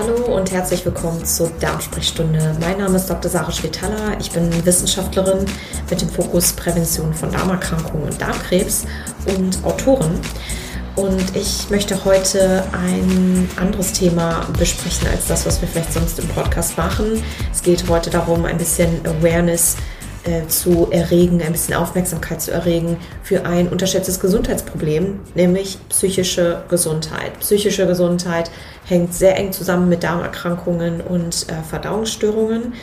Hallo und herzlich willkommen zur Darmsprechstunde. Mein Name ist Dr. Sarah Schwetala. Ich bin Wissenschaftlerin mit dem Fokus Prävention von Darmerkrankungen und Darmkrebs und Autorin. Und ich möchte heute ein anderes Thema besprechen als das, was wir vielleicht sonst im Podcast machen. Es geht heute darum, ein bisschen Awareness äh, zu erregen, ein bisschen Aufmerksamkeit zu erregen für ein unterschätztes Gesundheitsproblem, nämlich psychische Gesundheit. Psychische Gesundheit hängt sehr eng zusammen mit Darmerkrankungen und äh, Verdauungsstörungen.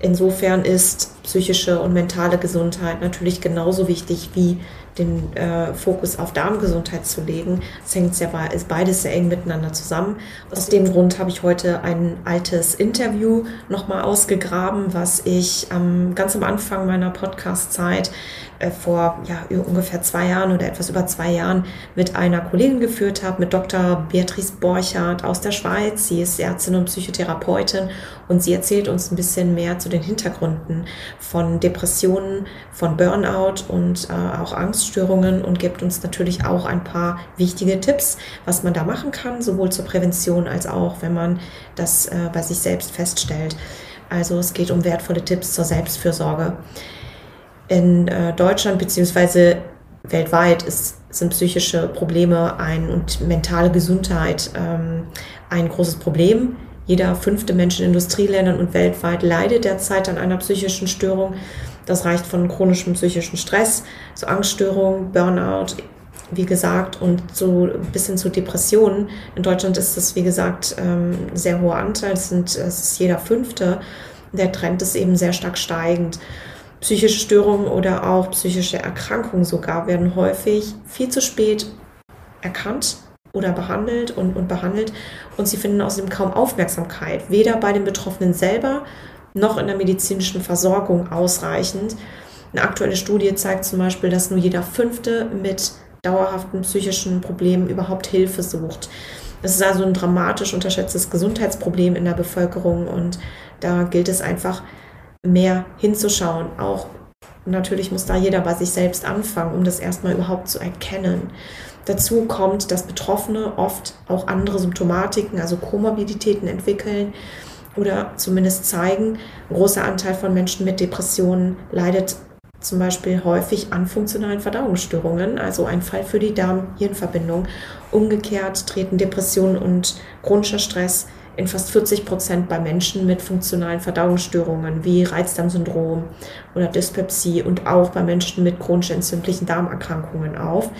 Insofern ist psychische und mentale Gesundheit natürlich genauso wichtig wie den äh, Fokus auf Darmgesundheit zu legen. Es hängt sehr, ist beides sehr eng miteinander zusammen. Aus dem Grund habe ich heute ein altes Interview nochmal ausgegraben, was ich ähm, ganz am Anfang meiner Podcast-Zeit äh, vor ja, ungefähr zwei Jahren oder etwas über zwei Jahren mit einer Kollegin geführt habe, mit Dr. Beatrice Borchardt aus der Schweiz. Sie ist Ärztin und Psychotherapeutin und sie erzählt uns ein bisschen mehr zu den Hintergründen von Depressionen, von Burnout und äh, auch Angststörungen und gibt uns natürlich auch ein paar wichtige Tipps, was man da machen kann, sowohl zur Prävention als auch, wenn man das äh, bei sich selbst feststellt. Also es geht um wertvolle Tipps zur Selbstfürsorge in äh, Deutschland beziehungsweise weltweit ist, sind psychische Probleme ein, und mentale Gesundheit ähm, ein großes Problem. Jeder fünfte Mensch in Industrieländern und weltweit leidet derzeit an einer psychischen Störung. Das reicht von chronischem psychischen Stress, zu Angststörungen, Burnout, wie gesagt, und so ein bisschen zu Depressionen. In Deutschland ist das, wie gesagt, ein ähm, sehr hoher Anteil. Es, sind, es ist jeder fünfte. Der Trend ist eben sehr stark steigend. Psychische Störungen oder auch psychische Erkrankungen sogar werden häufig viel zu spät erkannt oder behandelt und, und behandelt und sie finden außerdem kaum Aufmerksamkeit, weder bei den Betroffenen selber noch in der medizinischen Versorgung ausreichend. Eine aktuelle Studie zeigt zum Beispiel, dass nur jeder Fünfte mit dauerhaften psychischen Problemen überhaupt Hilfe sucht. Es ist also ein dramatisch unterschätztes Gesundheitsproblem in der Bevölkerung und da gilt es einfach, mehr hinzuschauen. Auch natürlich muss da jeder bei sich selbst anfangen, um das erstmal überhaupt zu erkennen. Dazu kommt, dass Betroffene oft auch andere Symptomatiken, also Komorbiditäten entwickeln oder zumindest zeigen. Ein großer Anteil von Menschen mit Depressionen leidet zum Beispiel häufig an funktionalen Verdauungsstörungen, also ein Fall für die Darm-Hirn-Verbindung. Umgekehrt treten Depressionen und chronischer Stress in fast 40 Prozent bei Menschen mit funktionalen Verdauungsstörungen wie Reizdarmsyndrom oder Dyspepsie und auch bei Menschen mit chronisch entzündlichen Darmerkrankungen auf.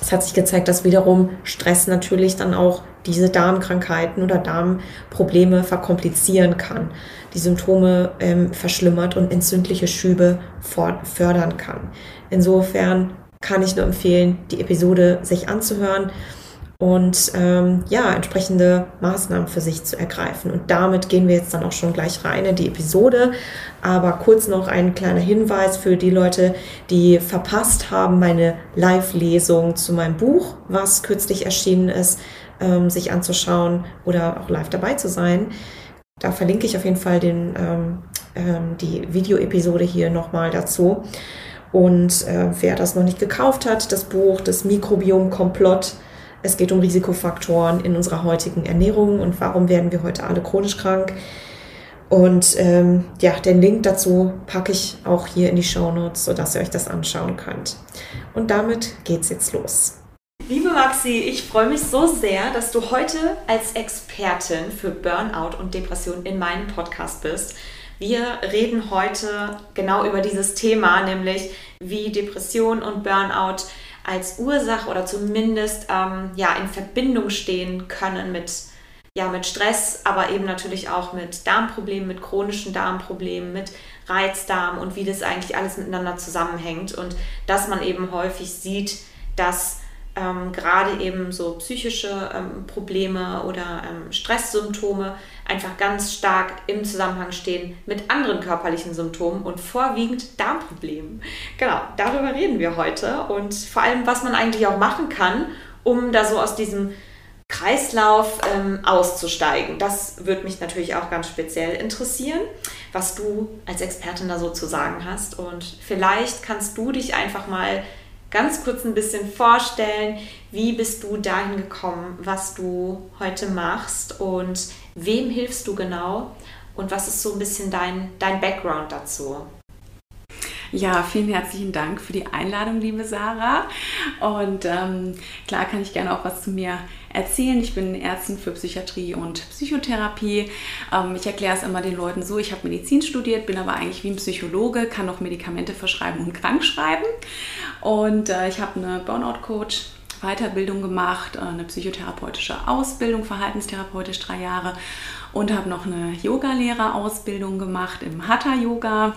Es hat sich gezeigt, dass wiederum Stress natürlich dann auch diese Darmkrankheiten oder Darmprobleme verkomplizieren kann, die Symptome ähm, verschlimmert und entzündliche Schübe fördern kann. Insofern kann ich nur empfehlen, die Episode sich anzuhören und ähm, ja, entsprechende Maßnahmen für sich zu ergreifen. Und damit gehen wir jetzt dann auch schon gleich rein in die Episode. Aber kurz noch ein kleiner Hinweis für die Leute, die verpasst haben, meine Live-Lesung zu meinem Buch, was kürzlich erschienen ist, ähm, sich anzuschauen oder auch live dabei zu sein. Da verlinke ich auf jeden Fall den, ähm, ähm, die Videoepisode hier nochmal dazu. Und äh, wer das noch nicht gekauft hat, das Buch, das Mikrobiom Komplott, es geht um Risikofaktoren in unserer heutigen Ernährung und warum werden wir heute alle chronisch krank. Und ähm, ja, den Link dazu packe ich auch hier in die Show Notes, sodass ihr euch das anschauen könnt. Und damit geht's jetzt los. Liebe Maxi, ich freue mich so sehr, dass du heute als Expertin für Burnout und Depression in meinem Podcast bist. Wir reden heute genau über dieses Thema, nämlich wie Depression und Burnout als Ursache oder zumindest ähm, ja, in Verbindung stehen können mit, ja, mit Stress, aber eben natürlich auch mit Darmproblemen, mit chronischen Darmproblemen, mit Reizdarm und wie das eigentlich alles miteinander zusammenhängt. Und dass man eben häufig sieht, dass ähm, gerade eben so psychische ähm, Probleme oder ähm, Stresssymptome einfach ganz stark im Zusammenhang stehen mit anderen körperlichen Symptomen und vorwiegend Darmproblemen. Genau, darüber reden wir heute und vor allem, was man eigentlich auch machen kann, um da so aus diesem Kreislauf ähm, auszusteigen. Das würde mich natürlich auch ganz speziell interessieren, was du als Expertin da so zu sagen hast. Und vielleicht kannst du dich einfach mal ganz kurz ein bisschen vorstellen. Wie bist du dahin gekommen, was du heute machst und wem hilfst du genau? Und was ist so ein bisschen dein, dein Background dazu? Ja, vielen herzlichen Dank für die Einladung, liebe Sarah. Und ähm, klar kann ich gerne auch was zu mir erzählen. Ich bin Ärztin für Psychiatrie und Psychotherapie. Ähm, ich erkläre es immer den Leuten so, ich habe Medizin studiert, bin aber eigentlich wie ein Psychologe, kann auch Medikamente verschreiben und krank schreiben. Und äh, ich habe eine Burnout-Coach Weiterbildung gemacht, äh, eine psychotherapeutische Ausbildung, verhaltenstherapeutisch drei Jahre und habe noch eine Yogalehrerausbildung gemacht im Hatha-Yoga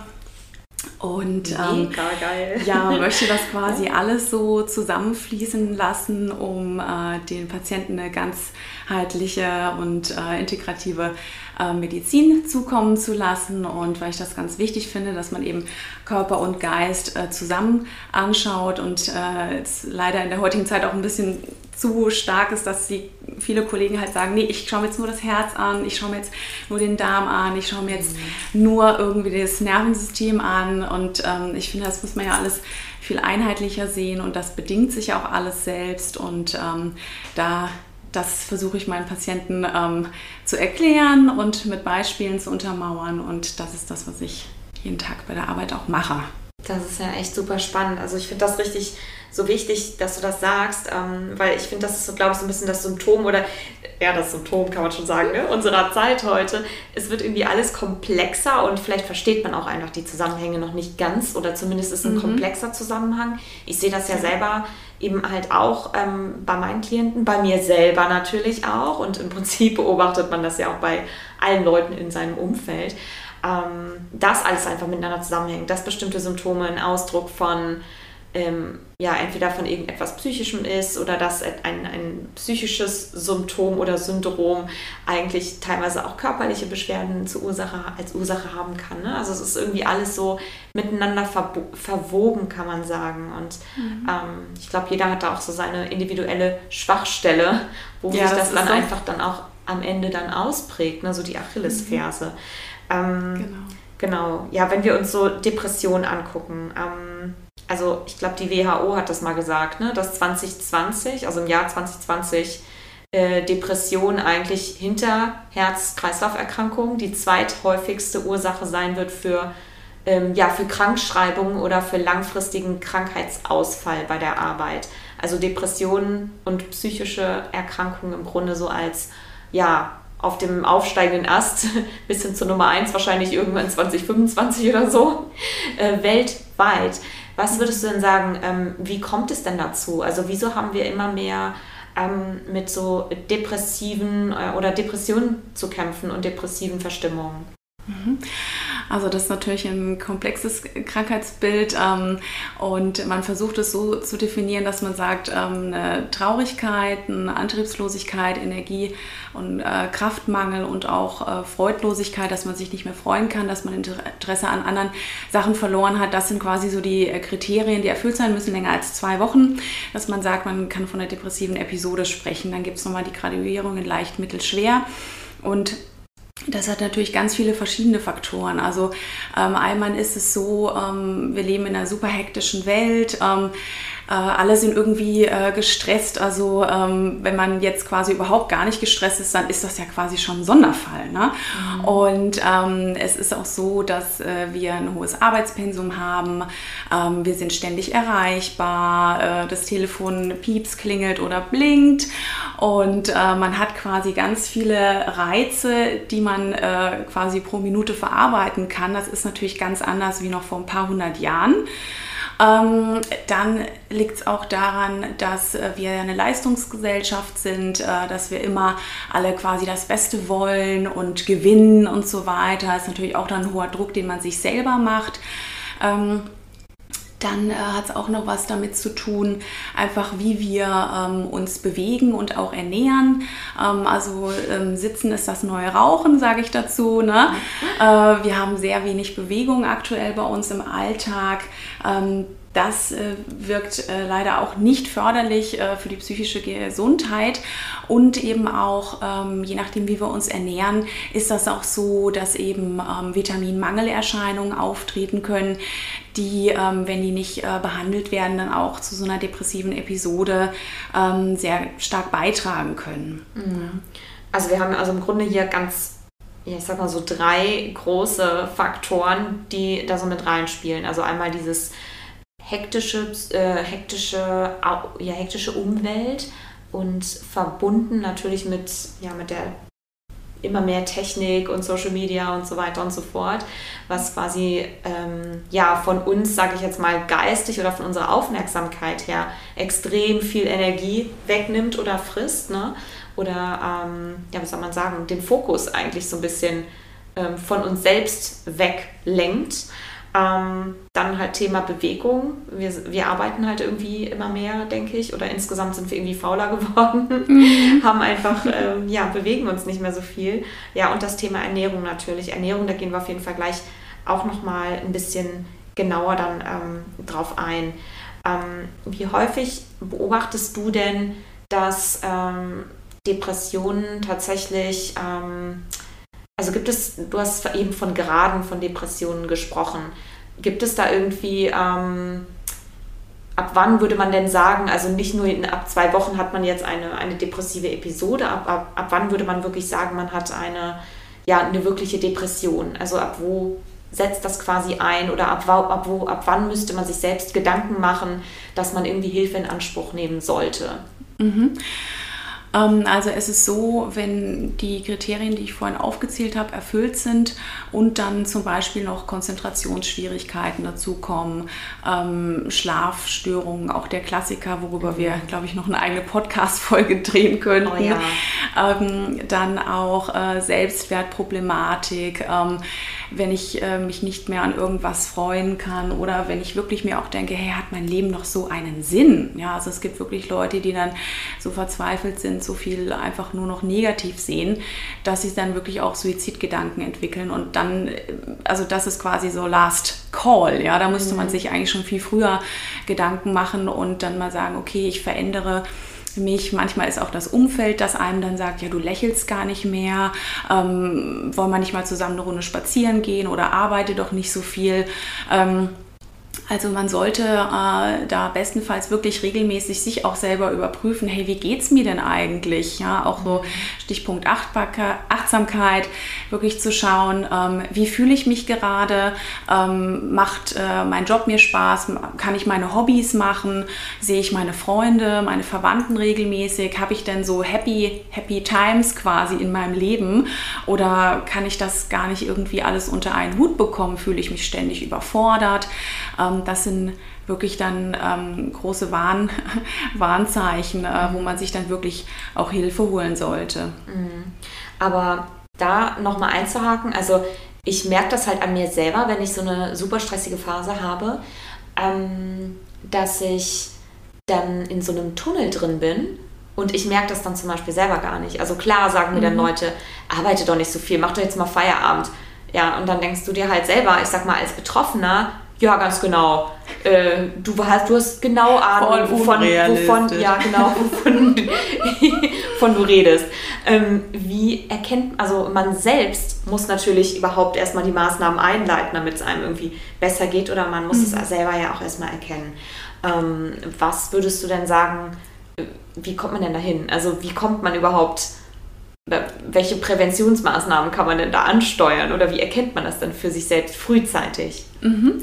und ähm, ja, möchte das quasi alles so zusammenfließen lassen, um äh, den Patienten eine ganzheitliche und äh, integrative äh, Medizin zukommen zu lassen. Und weil ich das ganz wichtig finde, dass man eben Körper und Geist äh, zusammen anschaut und äh, leider in der heutigen Zeit auch ein bisschen zu stark ist, dass die viele Kollegen halt sagen, nee, ich schaue mir jetzt nur das Herz an, ich schaue mir jetzt nur den Darm an, ich schaue mir jetzt mhm. nur irgendwie das Nervensystem an und ähm, ich finde, das muss man ja alles viel einheitlicher sehen und das bedingt sich auch alles selbst und ähm, da das versuche ich meinen Patienten ähm, zu erklären und mit Beispielen zu untermauern und das ist das, was ich jeden Tag bei der Arbeit auch mache. Das ist ja echt super spannend. Also ich finde das richtig so wichtig, dass du das sagst, ähm, weil ich finde, das ist so, glaube ich, so ein bisschen das Symptom oder ja, das Symptom kann man schon sagen, ne? unserer Zeit heute. Es wird irgendwie alles komplexer und vielleicht versteht man auch einfach die Zusammenhänge noch nicht ganz oder zumindest ist ein mhm. komplexer Zusammenhang. Ich sehe das ja selber eben halt auch ähm, bei meinen Klienten, bei mir selber natürlich auch und im Prinzip beobachtet man das ja auch bei allen Leuten in seinem Umfeld ähm, das alles einfach miteinander zusammenhängt, dass bestimmte Symptome ein Ausdruck von ähm, ja, entweder von irgendetwas Psychischem ist oder dass ein, ein psychisches Symptom oder Syndrom eigentlich teilweise auch körperliche Beschwerden zur Ursache, als Ursache haben kann. Ne? Also es ist irgendwie alles so miteinander verwoben, kann man sagen. Und mhm. ähm, ich glaube, jeder hat da auch so seine individuelle Schwachstelle, wo ja, sich das, das dann so. einfach dann auch am Ende dann ausprägt, ne? so die Achillesferse. Mhm. Ähm, genau. Genau, ja, wenn wir uns so Depressionen angucken, ähm, also ich glaube, die WHO hat das mal gesagt, ne, dass 2020, also im Jahr 2020, äh, Depression eigentlich hinter Herz-Kreislauf-Erkrankungen die zweithäufigste Ursache sein wird für, ähm, ja, für Krankschreibungen oder für langfristigen Krankheitsausfall bei der Arbeit. Also Depressionen und psychische Erkrankungen im Grunde so als ja, auf dem aufsteigenden Ast bis hin zur Nummer 1 wahrscheinlich irgendwann 2025 oder so, äh, weltweit. Was würdest du denn sagen, ähm, wie kommt es denn dazu? Also wieso haben wir immer mehr ähm, mit so depressiven äh, oder Depressionen zu kämpfen und depressiven Verstimmungen? Mhm. Also das ist natürlich ein komplexes Krankheitsbild ähm, und man versucht es so zu definieren, dass man sagt, ähm, eine Traurigkeit, eine Antriebslosigkeit, Energie und äh, Kraftmangel und auch äh, Freudlosigkeit, dass man sich nicht mehr freuen kann, dass man Interesse an anderen Sachen verloren hat. Das sind quasi so die äh, Kriterien, die erfüllt sein müssen, länger als zwei Wochen, dass man sagt, man kann von einer depressiven Episode sprechen. Dann gibt es nochmal die Graduierung in leicht, mittel, schwer. Und das hat natürlich ganz viele verschiedene Faktoren. Also ähm, einmal ist es so, ähm, wir leben in einer super hektischen Welt. Ähm, äh, alle sind irgendwie äh, gestresst. Also ähm, wenn man jetzt quasi überhaupt gar nicht gestresst ist, dann ist das ja quasi schon ein Sonderfall. Ne? Mhm. Und ähm, es ist auch so, dass äh, wir ein hohes Arbeitspensum haben. Ähm, wir sind ständig erreichbar. Äh, das Telefon pieps, klingelt oder blinkt. Und äh, man hat quasi ganz viele Reize, die man äh, quasi pro Minute verarbeiten kann. Das ist natürlich ganz anders wie noch vor ein paar hundert Jahren. Ähm, dann liegt es auch daran, dass äh, wir eine Leistungsgesellschaft sind, äh, dass wir immer alle quasi das Beste wollen und gewinnen und so weiter. Das ist natürlich auch dann ein hoher Druck, den man sich selber macht. Ähm, dann äh, hat es auch noch was damit zu tun, einfach wie wir ähm, uns bewegen und auch ernähren. Ähm, also ähm, Sitzen ist das neue Rauchen, sage ich dazu. Ne? Mhm. Äh, wir haben sehr wenig Bewegung aktuell bei uns im Alltag. Das äh, wirkt äh, leider auch nicht förderlich äh, für die psychische Gesundheit. Und eben auch, ähm, je nachdem, wie wir uns ernähren, ist das auch so, dass eben ähm, Vitaminmangelerscheinungen auftreten können, die, ähm, wenn die nicht behandelt werden, dann auch zu so einer depressiven Episode sehr stark beitragen können. Mhm. Also wir haben also im Grunde hier ganz ich sag mal so drei große Faktoren, die da so mit reinspielen. Also einmal dieses hektische, äh, hektische, ja, hektische Umwelt und verbunden natürlich mit, ja, mit der immer mehr Technik und Social Media und so weiter und so fort, was quasi ähm, ja von uns, sage ich jetzt mal, geistig oder von unserer Aufmerksamkeit her extrem viel Energie wegnimmt oder frisst, ne? Oder ähm, ja, wie soll man sagen, den Fokus eigentlich so ein bisschen ähm, von uns selbst weglenkt. Ähm, dann halt Thema Bewegung. Wir, wir arbeiten halt irgendwie immer mehr, denke ich, oder insgesamt sind wir irgendwie fauler geworden, mhm. haben einfach, ähm, ja, bewegen uns nicht mehr so viel. Ja, und das Thema Ernährung natürlich. Ernährung, da gehen wir auf jeden Fall gleich auch nochmal ein bisschen genauer dann ähm, drauf ein. Ähm, wie häufig beobachtest du denn, dass ähm, Depressionen tatsächlich ähm, also gibt es, du hast eben von Graden von Depressionen gesprochen. Gibt es da irgendwie, ähm, ab wann würde man denn sagen, also nicht nur in, ab zwei Wochen hat man jetzt eine, eine depressive Episode, ab, ab, ab wann würde man wirklich sagen, man hat eine, ja, eine wirkliche Depression? Also ab wo setzt das quasi ein oder ab, ab, wo, ab wann müsste man sich selbst Gedanken machen, dass man irgendwie Hilfe in Anspruch nehmen sollte? Mhm. Ähm, also es ist so, wenn die Kriterien, die ich vorhin aufgezählt habe, erfüllt sind und dann zum Beispiel noch Konzentrationsschwierigkeiten dazukommen, ähm, Schlafstörungen, auch der Klassiker, worüber wir, glaube ich, noch eine eigene Podcast-Folge drehen könnten. Oh ja. ähm, dann auch äh, Selbstwertproblematik, wenn ich äh, mich nicht mehr an irgendwas freuen kann oder wenn ich wirklich mir auch denke, hey, hat mein Leben noch so einen Sinn? Ja, also es gibt wirklich Leute, die dann so verzweifelt sind, so viel einfach nur noch negativ sehen, dass sie dann wirklich auch Suizidgedanken entwickeln und dann, also das ist quasi so Last Call, ja, da müsste man mhm. sich eigentlich schon viel früher Gedanken machen und dann mal sagen, okay, ich verändere mich. Manchmal ist auch das Umfeld, das einem dann sagt, ja, du lächelst gar nicht mehr, ähm, wollen wir nicht mal zusammen eine Runde spazieren gehen oder arbeite doch nicht so viel. Ähm, also man sollte äh, da bestenfalls wirklich regelmäßig sich auch selber überprüfen, hey, wie geht es mir denn eigentlich? Ja, auch so Stichpunkt Achtsamkeit, wirklich zu schauen, ähm, wie fühle ich mich gerade? Ähm, macht äh, mein Job mir Spaß? Kann ich meine Hobbys machen? Sehe ich meine Freunde, meine Verwandten regelmäßig? Habe ich denn so happy, happy Times quasi in meinem Leben? Oder kann ich das gar nicht irgendwie alles unter einen Hut bekommen? Fühle ich mich ständig überfordert? Ähm, das sind wirklich dann ähm, große Warn, Warnzeichen, äh, wo man sich dann wirklich auch Hilfe holen sollte. Mhm. Aber da nochmal einzuhaken, also ich merke das halt an mir selber, wenn ich so eine super stressige Phase habe, ähm, dass ich dann in so einem Tunnel drin bin und ich merke das dann zum Beispiel selber gar nicht. Also klar sagen mir dann mhm. Leute, arbeite doch nicht so viel, mach doch jetzt mal Feierabend. Ja, und dann denkst du dir halt selber, ich sag mal, als Betroffener, ja, ganz genau. Äh, du, hast, du hast genau Ahnung, wovon, wovon, ja, genau, wovon, wovon du redest. Ähm, wie erkennt, also man selbst muss natürlich überhaupt erstmal die Maßnahmen einleiten, damit es einem irgendwie besser geht oder man muss mhm. es selber ja auch erstmal erkennen. Ähm, was würdest du denn sagen, äh, wie kommt man denn dahin? Also wie kommt man überhaupt welche Präventionsmaßnahmen kann man denn da ansteuern oder wie erkennt man das dann für sich selbst frühzeitig? Mhm.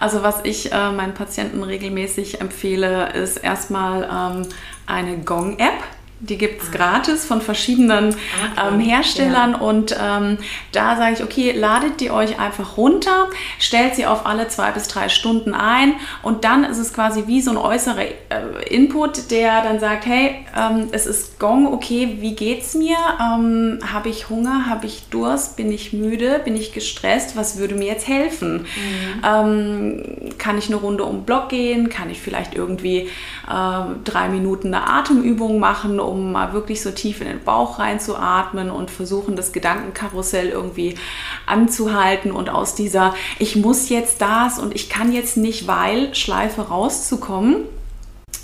Also was ich äh, meinen Patienten regelmäßig empfehle, ist erstmal ähm, eine Gong-App. Die gibt es ah. gratis von verschiedenen okay. ähm, Herstellern ja. und ähm, da sage ich, okay, ladet die euch einfach runter, stellt sie auf alle zwei bis drei Stunden ein und dann ist es quasi wie so ein äußerer äh, Input, der dann sagt, hey, ähm, es ist Gong, okay, wie geht's mir? Ähm, habe ich Hunger? Habe ich Durst? Bin ich müde? Bin ich gestresst? Was würde mir jetzt helfen? Mhm. Ähm, kann ich eine Runde um Block gehen? Kann ich vielleicht irgendwie äh, drei Minuten eine Atemübung machen, um um mal wirklich so tief in den Bauch reinzuatmen und versuchen, das Gedankenkarussell irgendwie anzuhalten und aus dieser Ich muss jetzt das und ich kann jetzt nicht, weil Schleife rauszukommen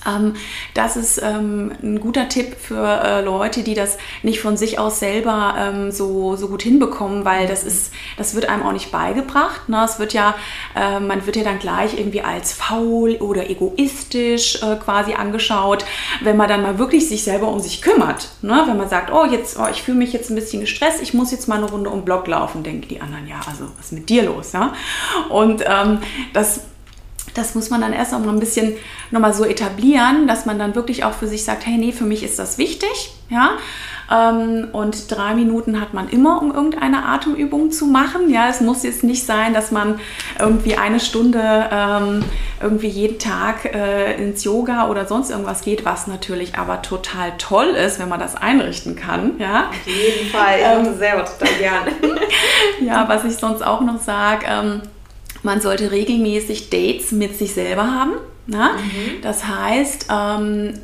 ähm, das ist ähm, ein guter Tipp für äh, Leute, die das nicht von sich aus selber ähm, so, so gut hinbekommen, weil das ist, das wird einem auch nicht beigebracht. Ne? Es wird ja, äh, man wird ja dann gleich irgendwie als faul oder egoistisch äh, quasi angeschaut, wenn man dann mal wirklich sich selber um sich kümmert. Ne? Wenn man sagt, oh, jetzt, oh, ich fühle mich jetzt ein bisschen gestresst, ich muss jetzt mal eine Runde um den Block laufen, denken die anderen, ja, also was ist mit dir los? Ja? Und ähm, das das muss man dann erst noch ein bisschen nochmal so etablieren, dass man dann wirklich auch für sich sagt, hey, nee, für mich ist das wichtig, ja. Ähm, und drei Minuten hat man immer, um irgendeine Atemübung zu machen. Ja, es muss jetzt nicht sein, dass man irgendwie eine Stunde ähm, irgendwie jeden Tag äh, ins Yoga oder sonst irgendwas geht, was natürlich aber total toll ist, wenn man das einrichten kann. Ja, auf jeden Fall. Ich ähm, selber total gerne. ja, was ich sonst auch noch sage, ähm, man sollte regelmäßig Dates mit sich selber haben. Ja? Mhm. Das heißt, ähm,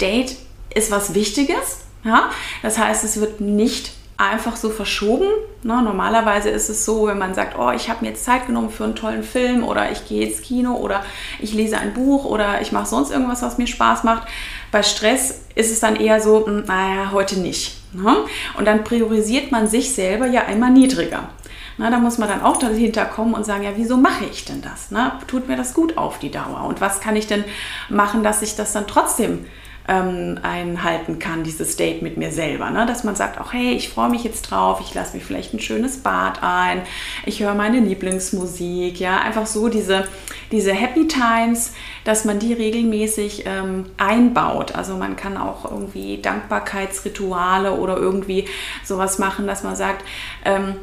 Date ist was Wichtiges. Ja? Das heißt, es wird nicht einfach so verschoben. Ne? Normalerweise ist es so, wenn man sagt, oh, ich habe mir jetzt Zeit genommen für einen tollen Film oder ich gehe ins Kino oder ich lese ein Buch oder ich mache sonst irgendwas, was mir Spaß macht. Bei Stress ist es dann eher so, hm, naja, heute nicht. Ne? Und dann priorisiert man sich selber ja immer niedriger. Na, da muss man dann auch dahinter kommen und sagen, ja, wieso mache ich denn das? Na, tut mir das gut auf die Dauer? Und was kann ich denn machen, dass ich das dann trotzdem ähm, einhalten kann, dieses Date mit mir selber. Ne? Dass man sagt, auch hey, ich freue mich jetzt drauf, ich lasse mich vielleicht ein schönes Bad ein, ich höre meine Lieblingsmusik, ja, einfach so diese, diese Happy Times, dass man die regelmäßig ähm, einbaut. Also man kann auch irgendwie Dankbarkeitsrituale oder irgendwie sowas machen, dass man sagt, ähm,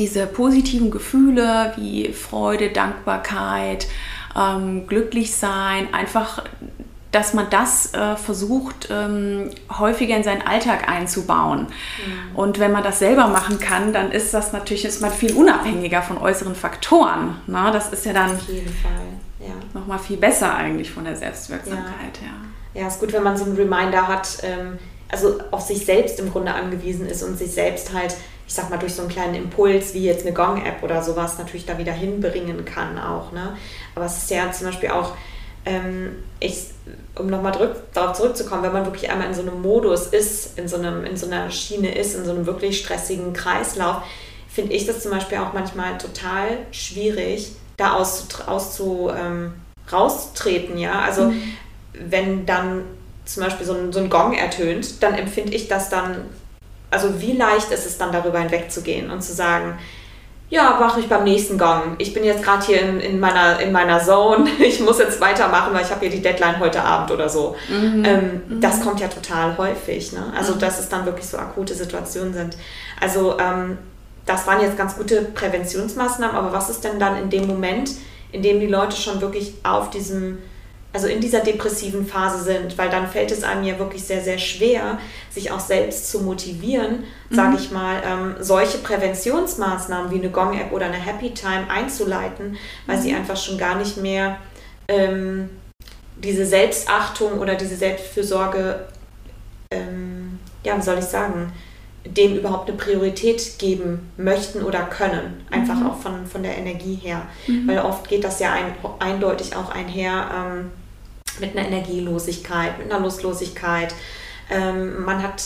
diese positiven Gefühle wie Freude, Dankbarkeit, ähm, glücklich sein, einfach, dass man das äh, versucht, ähm, häufiger in seinen Alltag einzubauen. Mhm. Und wenn man das selber machen kann, dann ist das natürlich ist man viel unabhängiger von äußeren Faktoren. Ne? das ist ja dann ja. nochmal viel besser eigentlich von der Selbstwirksamkeit. Ja, ja. ist gut, wenn man so einen Reminder hat, ähm, also auf sich selbst im Grunde angewiesen ist und sich selbst halt ich sag mal, durch so einen kleinen Impuls wie jetzt eine Gong-App oder sowas natürlich da wieder hinbringen kann auch. Ne? Aber es ist ja zum Beispiel auch, ähm, ich, um nochmal darauf zurückzukommen, wenn man wirklich einmal in so einem Modus ist, in so, einem, in so einer Schiene ist, in so einem wirklich stressigen Kreislauf, finde ich das zum Beispiel auch manchmal total schwierig, da auszu, ähm, rauszutreten. Ja? Also mhm. wenn dann zum Beispiel so ein, so ein Gong ertönt, dann empfinde ich das dann also wie leicht ist es dann darüber hinwegzugehen und zu sagen, ja, mache ich beim nächsten Gong. Ich bin jetzt gerade hier in, in, meiner, in meiner Zone. Ich muss jetzt weitermachen, weil ich habe hier die Deadline heute Abend oder so. Mhm. Ähm, mhm. Das kommt ja total häufig. Ne? Also, mhm. dass es dann wirklich so akute Situationen sind. Also, ähm, das waren jetzt ganz gute Präventionsmaßnahmen, aber was ist denn dann in dem Moment, in dem die Leute schon wirklich auf diesem also in dieser depressiven Phase sind, weil dann fällt es einem ja wirklich sehr, sehr schwer, sich auch selbst zu motivieren, mhm. sage ich mal, ähm, solche Präventionsmaßnahmen wie eine Gong-App oder eine Happy Time einzuleiten, weil mhm. sie einfach schon gar nicht mehr ähm, diese Selbstachtung oder diese Selbstfürsorge, ähm, ja, wie soll ich sagen, dem überhaupt eine Priorität geben möchten oder können. Einfach mhm. auch von, von der Energie her. Mhm. Weil oft geht das ja ein, eindeutig auch einher ähm, mit einer Energielosigkeit, mit einer Lustlosigkeit. Ähm, man hat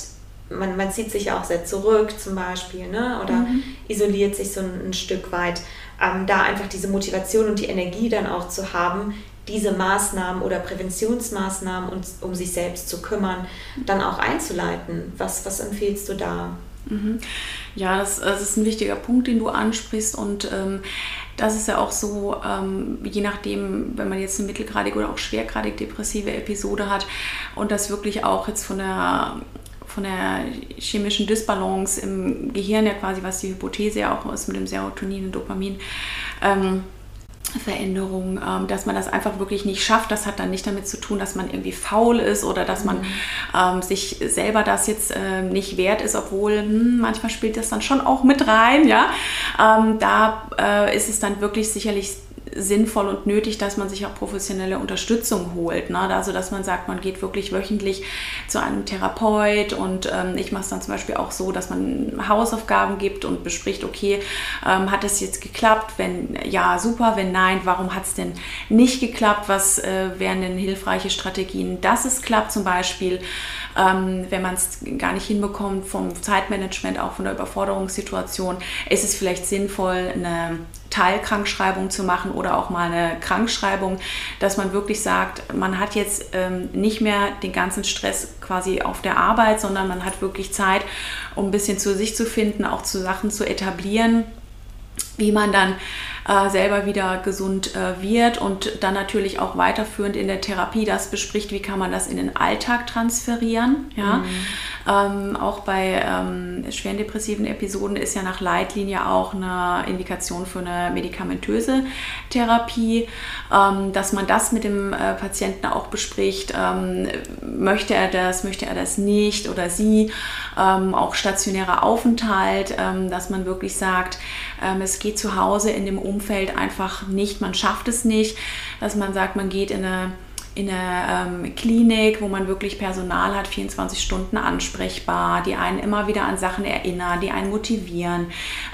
man, man zieht sich auch sehr zurück zum Beispiel ne? oder mhm. isoliert sich so ein, ein Stück weit. Ähm, da einfach diese Motivation und die Energie dann auch zu haben, diese Maßnahmen oder Präventionsmaßnahmen, um, um sich selbst zu kümmern, dann auch einzuleiten. Was, was empfiehlst du da? Mhm. Ja, das, das, ist ein wichtiger Punkt, den du ansprichst und ähm, das ist ja auch so, ähm, je nachdem, wenn man jetzt eine mittelgradig oder auch schwergradig depressive Episode hat und das wirklich auch jetzt von der von der chemischen Disbalance im Gehirn ja quasi, was die Hypothese ja auch ist mit dem Serotonin und Dopamin, ähm, Veränderung, ähm, dass man das einfach wirklich nicht schafft. Das hat dann nicht damit zu tun, dass man irgendwie faul ist oder dass man mhm. ähm, sich selber das jetzt äh, nicht wert ist, obwohl hm, manchmal spielt das dann schon auch mit rein. Ja, ähm, da äh, ist es dann wirklich sicherlich sinnvoll und nötig, dass man sich auch professionelle Unterstützung holt. Ne? Also dass man sagt, man geht wirklich wöchentlich zu einem Therapeut und ähm, ich mache es dann zum Beispiel auch so, dass man Hausaufgaben gibt und bespricht, okay, ähm, hat es jetzt geklappt? Wenn ja, super, wenn nein, warum hat es denn nicht geklappt? Was äh, wären denn hilfreiche Strategien, dass es klappt zum Beispiel? Ähm, wenn man es gar nicht hinbekommt vom Zeitmanagement, auch von der Überforderungssituation, ist es vielleicht sinnvoll, eine Teilkrankschreibung zu machen oder auch mal eine Krankschreibung, dass man wirklich sagt, man hat jetzt ähm, nicht mehr den ganzen Stress quasi auf der Arbeit, sondern man hat wirklich Zeit, um ein bisschen zu sich zu finden, auch zu Sachen zu etablieren, wie man dann äh, selber wieder gesund äh, wird und dann natürlich auch weiterführend in der Therapie das bespricht, wie kann man das in den Alltag transferieren. Ja? Mhm. Ähm, auch bei ähm, schweren depressiven Episoden ist ja nach Leitlinie auch eine Indikation für eine medikamentöse Therapie, ähm, dass man das mit dem äh, Patienten auch bespricht. Ähm, möchte er das, möchte er das nicht oder sie? Ähm, auch stationärer Aufenthalt, ähm, dass man wirklich sagt, es geht zu Hause in dem Umfeld einfach nicht, man schafft es nicht, dass man sagt, man geht in eine in einer ähm, Klinik, wo man wirklich Personal hat, 24 Stunden ansprechbar, die einen immer wieder an Sachen erinnern, die einen motivieren,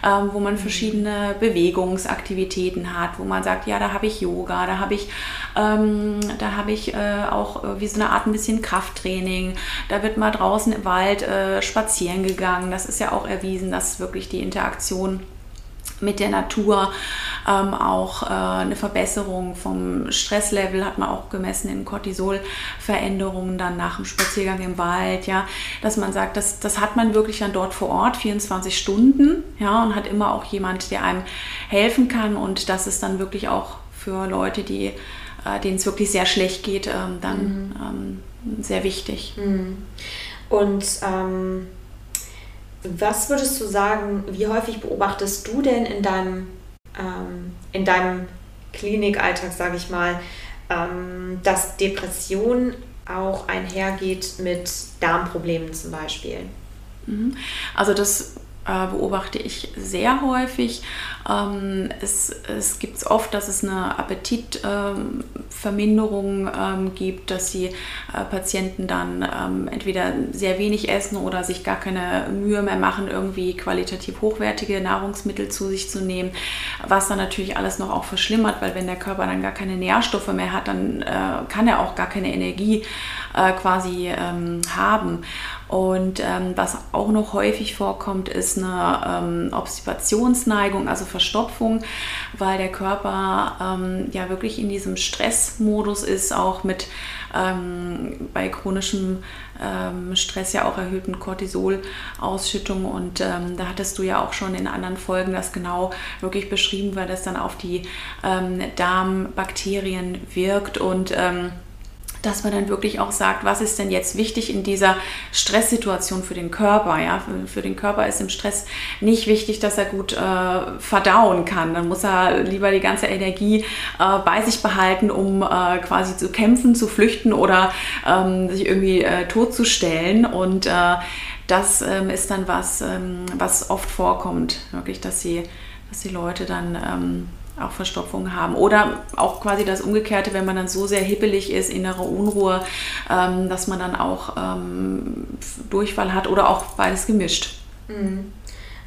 ähm, wo man verschiedene Bewegungsaktivitäten hat, wo man sagt, ja, da habe ich Yoga, da habe ich, ähm, da habe ich äh, auch äh, wie so eine Art ein bisschen Krafttraining, da wird mal draußen im Wald äh, spazieren gegangen. Das ist ja auch erwiesen, dass wirklich die Interaktion mit der Natur. Ähm, auch äh, eine Verbesserung vom Stresslevel hat man auch gemessen in Cortisolveränderungen dann nach dem Spaziergang im Wald, ja, dass man sagt, das, das hat man wirklich dann dort vor Ort 24 Stunden, ja, und hat immer auch jemand, der einem helfen kann und das ist dann wirklich auch für Leute, die äh, denen es wirklich sehr schlecht geht, ähm, dann mhm. ähm, sehr wichtig. Mhm. Und ähm was würdest du sagen, wie häufig beobachtest du denn in deinem, ähm, in deinem Klinikalltag, sage ich mal, ähm, dass Depression auch einhergeht mit Darmproblemen zum Beispiel? Mhm. Also das äh, beobachte ich sehr häufig. Ähm, es, es gibt oft, dass es eine Appetitverminderung ähm, gibt, dass die äh, Patienten dann ähm, entweder sehr wenig essen oder sich gar keine Mühe mehr machen, irgendwie qualitativ hochwertige Nahrungsmittel zu sich zu nehmen, was dann natürlich alles noch auch verschlimmert, weil wenn der Körper dann gar keine Nährstoffe mehr hat, dann äh, kann er auch gar keine Energie äh, quasi ähm, haben. Und ähm, was auch noch häufig vorkommt, ist eine ähm, Obstipationsneigung, also Verstopfung, weil der Körper ähm, ja wirklich in diesem Stressmodus ist, auch mit ähm, bei chronischem ähm, Stress ja auch erhöhten Cortisolausschüttung. Und ähm, da hattest du ja auch schon in anderen Folgen das genau wirklich beschrieben, weil das dann auf die Darmbakterien wirkt und dass man dann wirklich auch sagt, was ist denn jetzt wichtig in dieser Stresssituation für den Körper. Ja? Für, den Körper ist im Stress nicht wichtig, dass er gut äh, verdauen kann. Dann muss er lieber die ganze Energie äh, bei sich behalten, um äh, quasi zu kämpfen, zu flüchten oder ähm, sich irgendwie äh, totzustellen. Und äh, das ähm, ist dann was, ähm, was oft vorkommt, wirklich, dass sie, dass die Leute dann ähm, auch Verstopfung haben. Oder auch quasi das Umgekehrte, wenn man dann so sehr hippelig ist, innere Unruhe, ähm, dass man dann auch ähm, Durchfall hat oder auch beides gemischt. Mhm.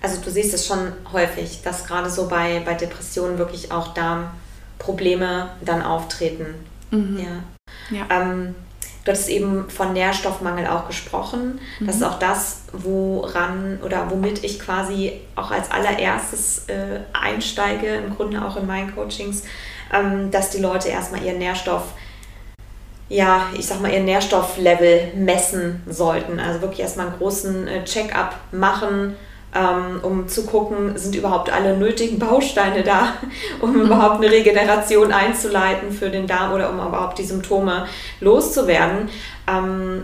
Also du siehst es schon häufig, dass gerade so bei, bei Depressionen wirklich auch Darmprobleme dann auftreten. Mhm. Ja. ja. Ähm, Du hattest eben von Nährstoffmangel auch gesprochen. Mhm. Das ist auch das, woran oder womit ich quasi auch als allererstes äh, einsteige, im Grunde auch in meinen Coachings, ähm, dass die Leute erstmal ihren Nährstoff, ja, ich sag mal, ihren Nährstofflevel messen sollten. Also wirklich erstmal einen großen äh, Check-up machen ähm, um zu gucken, sind überhaupt alle nötigen Bausteine da, um mhm. überhaupt eine Regeneration einzuleiten für den Darm oder um überhaupt die Symptome loszuwerden. Ähm,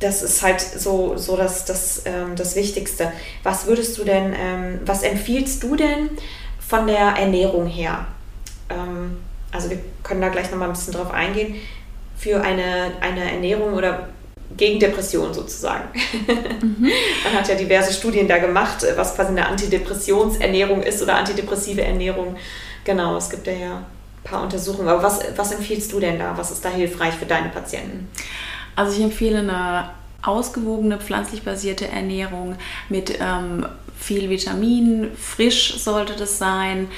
das ist halt so, so das, das, ähm, das Wichtigste. Was würdest du denn, ähm, was empfiehlst du denn von der Ernährung her? Ähm, also wir können da gleich nochmal ein bisschen drauf eingehen. Für eine, eine Ernährung oder gegen Depression sozusagen. Mhm. Man hat ja diverse Studien da gemacht, was quasi eine Antidepressionsernährung ist oder antidepressive Ernährung. Genau, es gibt ja, ja paar Untersuchungen. Aber was, was empfiehlst du denn da? Was ist da hilfreich für deine Patienten? Also ich empfehle eine ausgewogene pflanzlich basierte Ernährung mit ähm, viel Vitamin, frisch sollte das sein,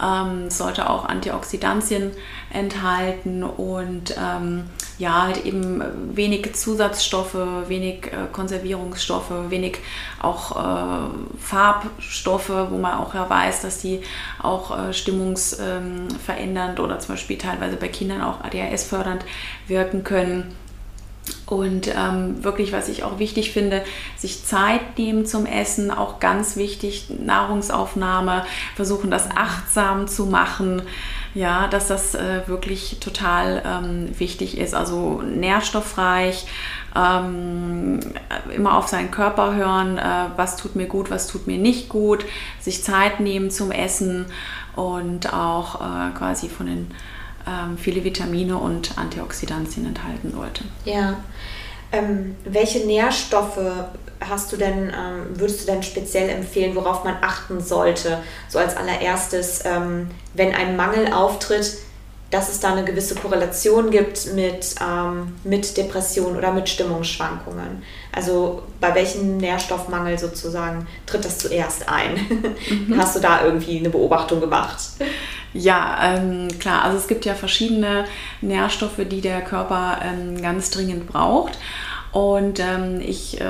ähm, sollte auch Antioxidantien enthalten und ähm, ja, halt eben wenig Zusatzstoffe, wenig äh, Konservierungsstoffe, wenig auch äh, Farbstoffe, wo man auch ja weiß, dass die auch äh, stimmungsverändernd oder zum Beispiel teilweise bei Kindern auch ADHS-fördernd wirken können. Und ähm, wirklich, was ich auch wichtig finde, sich Zeit nehmen zum Essen, auch ganz wichtig, Nahrungsaufnahme, versuchen das achtsam zu machen, ja, dass das äh, wirklich total ähm, wichtig ist. Also nährstoffreich, ähm, immer auf seinen Körper hören, äh, was tut mir gut, was tut mir nicht gut, sich Zeit nehmen zum Essen und auch äh, quasi von den ähm, viele Vitamine und Antioxidantien enthalten sollte. Ja. Ähm, welche Nährstoffe hast du denn, ähm, würdest du denn speziell empfehlen, worauf man achten sollte? So als allererstes, ähm, wenn ein Mangel auftritt, dass es da eine gewisse Korrelation gibt mit, ähm, mit Depression oder mit Stimmungsschwankungen. Also bei welchem Nährstoffmangel sozusagen tritt das zuerst ein? Mhm. Hast du da irgendwie eine Beobachtung gemacht? Ja, ähm, klar. Also es gibt ja verschiedene Nährstoffe, die der Körper ähm, ganz dringend braucht. Und ähm, ich äh,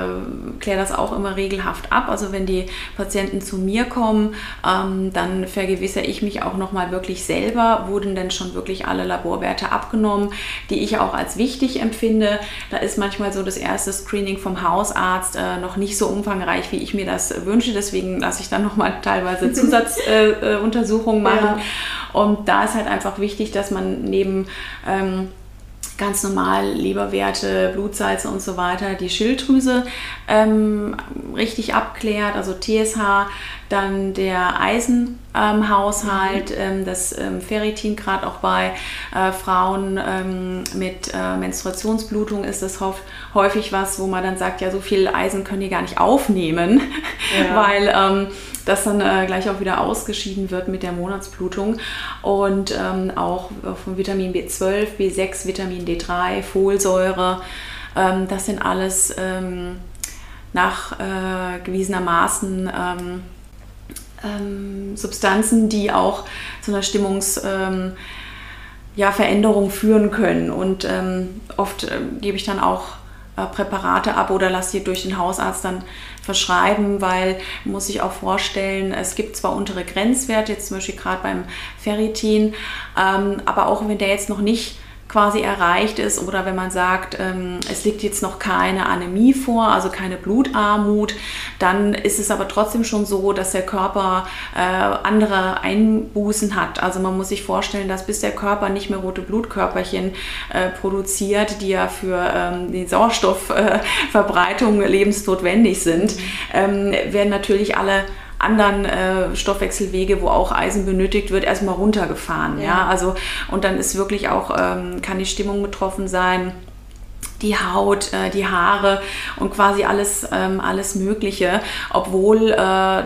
kläre das auch immer regelhaft ab. Also wenn die Patienten zu mir kommen, ähm, dann vergewissere ich mich auch nochmal wirklich selber, wurden denn schon wirklich alle Laborwerte abgenommen, die ich auch als wichtig empfinde. Da ist manchmal so das erste Screening vom Hausarzt äh, noch nicht so umfangreich, wie ich mir das wünsche. Deswegen lasse ich dann nochmal teilweise Zusatzuntersuchungen äh, machen. Ja. Und da ist halt einfach wichtig, dass man neben ähm, ganz normal Leberwerte, Blutsalze und so weiter, die Schilddrüse ähm, richtig abklärt, also TSH, dann der Eisenhaushalt, ähm, ähm, das ähm, Ferritin, gerade auch bei äh, Frauen ähm, mit äh, Menstruationsblutung ist das häufig was, wo man dann sagt, ja, so viel Eisen können die gar nicht aufnehmen, ja. weil ähm, das dann äh, gleich auch wieder ausgeschieden wird mit der Monatsblutung. Und ähm, auch von Vitamin B12, B6, Vitamin D3, Folsäure, das sind alles nachgewiesenermaßen äh, ähm, Substanzen, die auch zu einer Stimmungsveränderung ähm, ja, führen können. Und ähm, oft äh, gebe ich dann auch äh, Präparate ab oder lasse die durch den Hausarzt dann verschreiben, weil muss ich auch vorstellen, es gibt zwar untere Grenzwerte, jetzt zum Beispiel gerade beim Ferritin, ähm, aber auch wenn der jetzt noch nicht quasi erreicht ist oder wenn man sagt, ähm, es liegt jetzt noch keine Anämie vor, also keine Blutarmut, dann ist es aber trotzdem schon so, dass der Körper äh, andere Einbußen hat. Also man muss sich vorstellen, dass bis der Körper nicht mehr rote Blutkörperchen äh, produziert, die ja für ähm, die Sauerstoffverbreitung äh, lebensnotwendig sind, ähm, werden natürlich alle anderen äh, Stoffwechselwege, wo auch Eisen benötigt wird, erstmal runtergefahren. Ja. ja. also und dann ist wirklich auch, ähm, kann die Stimmung betroffen sein die Haut, äh, die Haare und quasi alles, ähm, alles Mögliche, obwohl äh,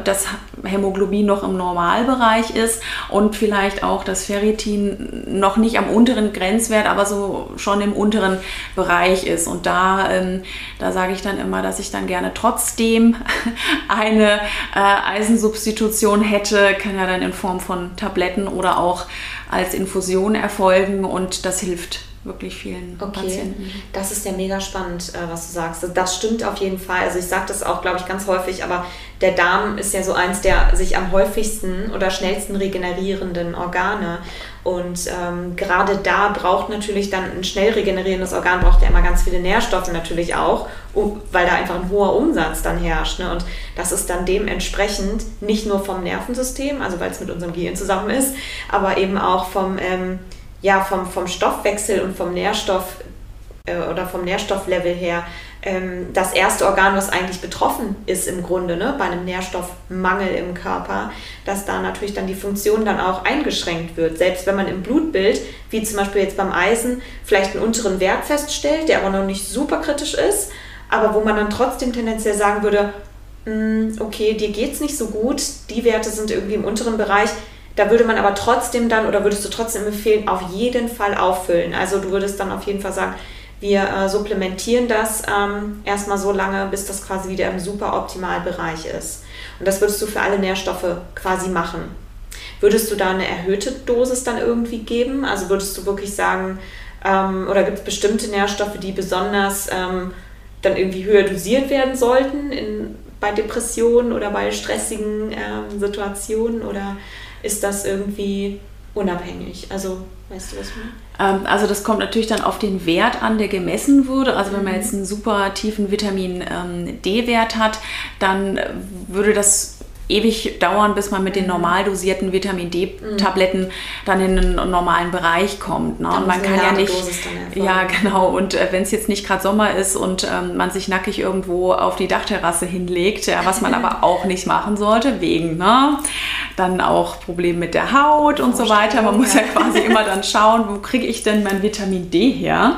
das Hämoglobin noch im Normalbereich ist und vielleicht auch das Ferritin noch nicht am unteren Grenzwert, aber so schon im unteren Bereich ist. Und da, ähm, da sage ich dann immer, dass ich dann gerne trotzdem eine äh, Eisensubstitution hätte, kann ja dann in Form von Tabletten oder auch als Infusion erfolgen und das hilft wirklich vielen okay. Patienten. Das ist ja mega spannend, äh, was du sagst. Das stimmt auf jeden Fall. Also ich sage das auch, glaube ich, ganz häufig, aber der Darm ist ja so eins der sich am häufigsten oder schnellsten regenerierenden Organe. Und ähm, gerade da braucht natürlich dann ein schnell regenerierendes Organ, braucht ja immer ganz viele Nährstoffe natürlich auch, um, weil da einfach ein hoher Umsatz dann herrscht. Ne? Und das ist dann dementsprechend nicht nur vom Nervensystem, also weil es mit unserem Gehirn zusammen ist, aber eben auch vom... Ähm, ja, vom, vom Stoffwechsel und vom Nährstoff äh, oder vom Nährstofflevel her ähm, das erste Organ, was eigentlich betroffen ist im Grunde, ne, bei einem Nährstoffmangel im Körper, dass da natürlich dann die Funktion dann auch eingeschränkt wird. Selbst wenn man im Blutbild, wie zum Beispiel jetzt beim Eisen, vielleicht einen unteren Wert feststellt, der aber noch nicht super kritisch ist, aber wo man dann trotzdem tendenziell sagen würde, hm, okay, dir geht es nicht so gut, die Werte sind irgendwie im unteren Bereich, Da würde man aber trotzdem dann oder würdest du trotzdem empfehlen, auf jeden Fall auffüllen. Also du würdest dann auf jeden Fall sagen, wir äh, supplementieren das ähm, erstmal so lange, bis das quasi wieder im super Optimalbereich ist. Und das würdest du für alle Nährstoffe quasi machen. Würdest du da eine erhöhte Dosis dann irgendwie geben? Also würdest du wirklich sagen, ähm, oder gibt es bestimmte Nährstoffe, die besonders ähm, dann irgendwie höher dosiert werden sollten in, bei Depressionen oder bei stressigen ähm, Situationen? Oder ist das irgendwie unabhängig? Also, weißt du, was? Ähm, also das kommt natürlich dann auf den Wert an, der gemessen wurde. Also wenn man mhm. jetzt einen super tiefen Vitamin ähm, D-Wert hat, dann würde das ewig dauern, bis man mit den mhm. normal dosierten Vitamin D-Tabletten mhm. dann in einen normalen Bereich kommt. Ne? Und man kann ja nicht. Ja, genau. Und äh, wenn es jetzt nicht gerade Sommer ist und ähm, man sich nackig irgendwo auf die Dachterrasse hinlegt, ja, was man aber auch nicht machen sollte, wegen, ne? Dann auch Probleme mit der Haut und so weiter. Man muss ja quasi immer dann schauen, wo kriege ich denn mein Vitamin D her?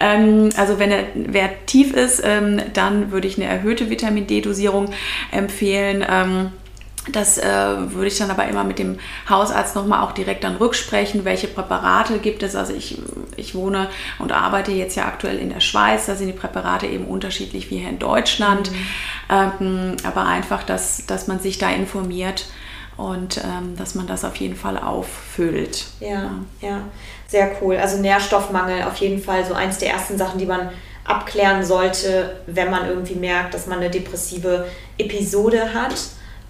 Ähm, also wenn der Wert tief ist, ähm, dann würde ich eine erhöhte Vitamin D-Dosierung empfehlen. Das äh, würde ich dann aber immer mit dem Hausarzt nochmal auch direkt dann rücksprechen, welche Präparate gibt es. Also ich, ich wohne und arbeite jetzt ja aktuell in der Schweiz, da sind die Präparate eben unterschiedlich wie hier in Deutschland. Mhm. Ähm, aber einfach, dass, dass man sich da informiert und ähm, dass man das auf jeden Fall auffüllt. Ja, ja, ja, sehr cool. Also Nährstoffmangel auf jeden Fall so eins der ersten Sachen, die man abklären sollte, wenn man irgendwie merkt, dass man eine depressive Episode hat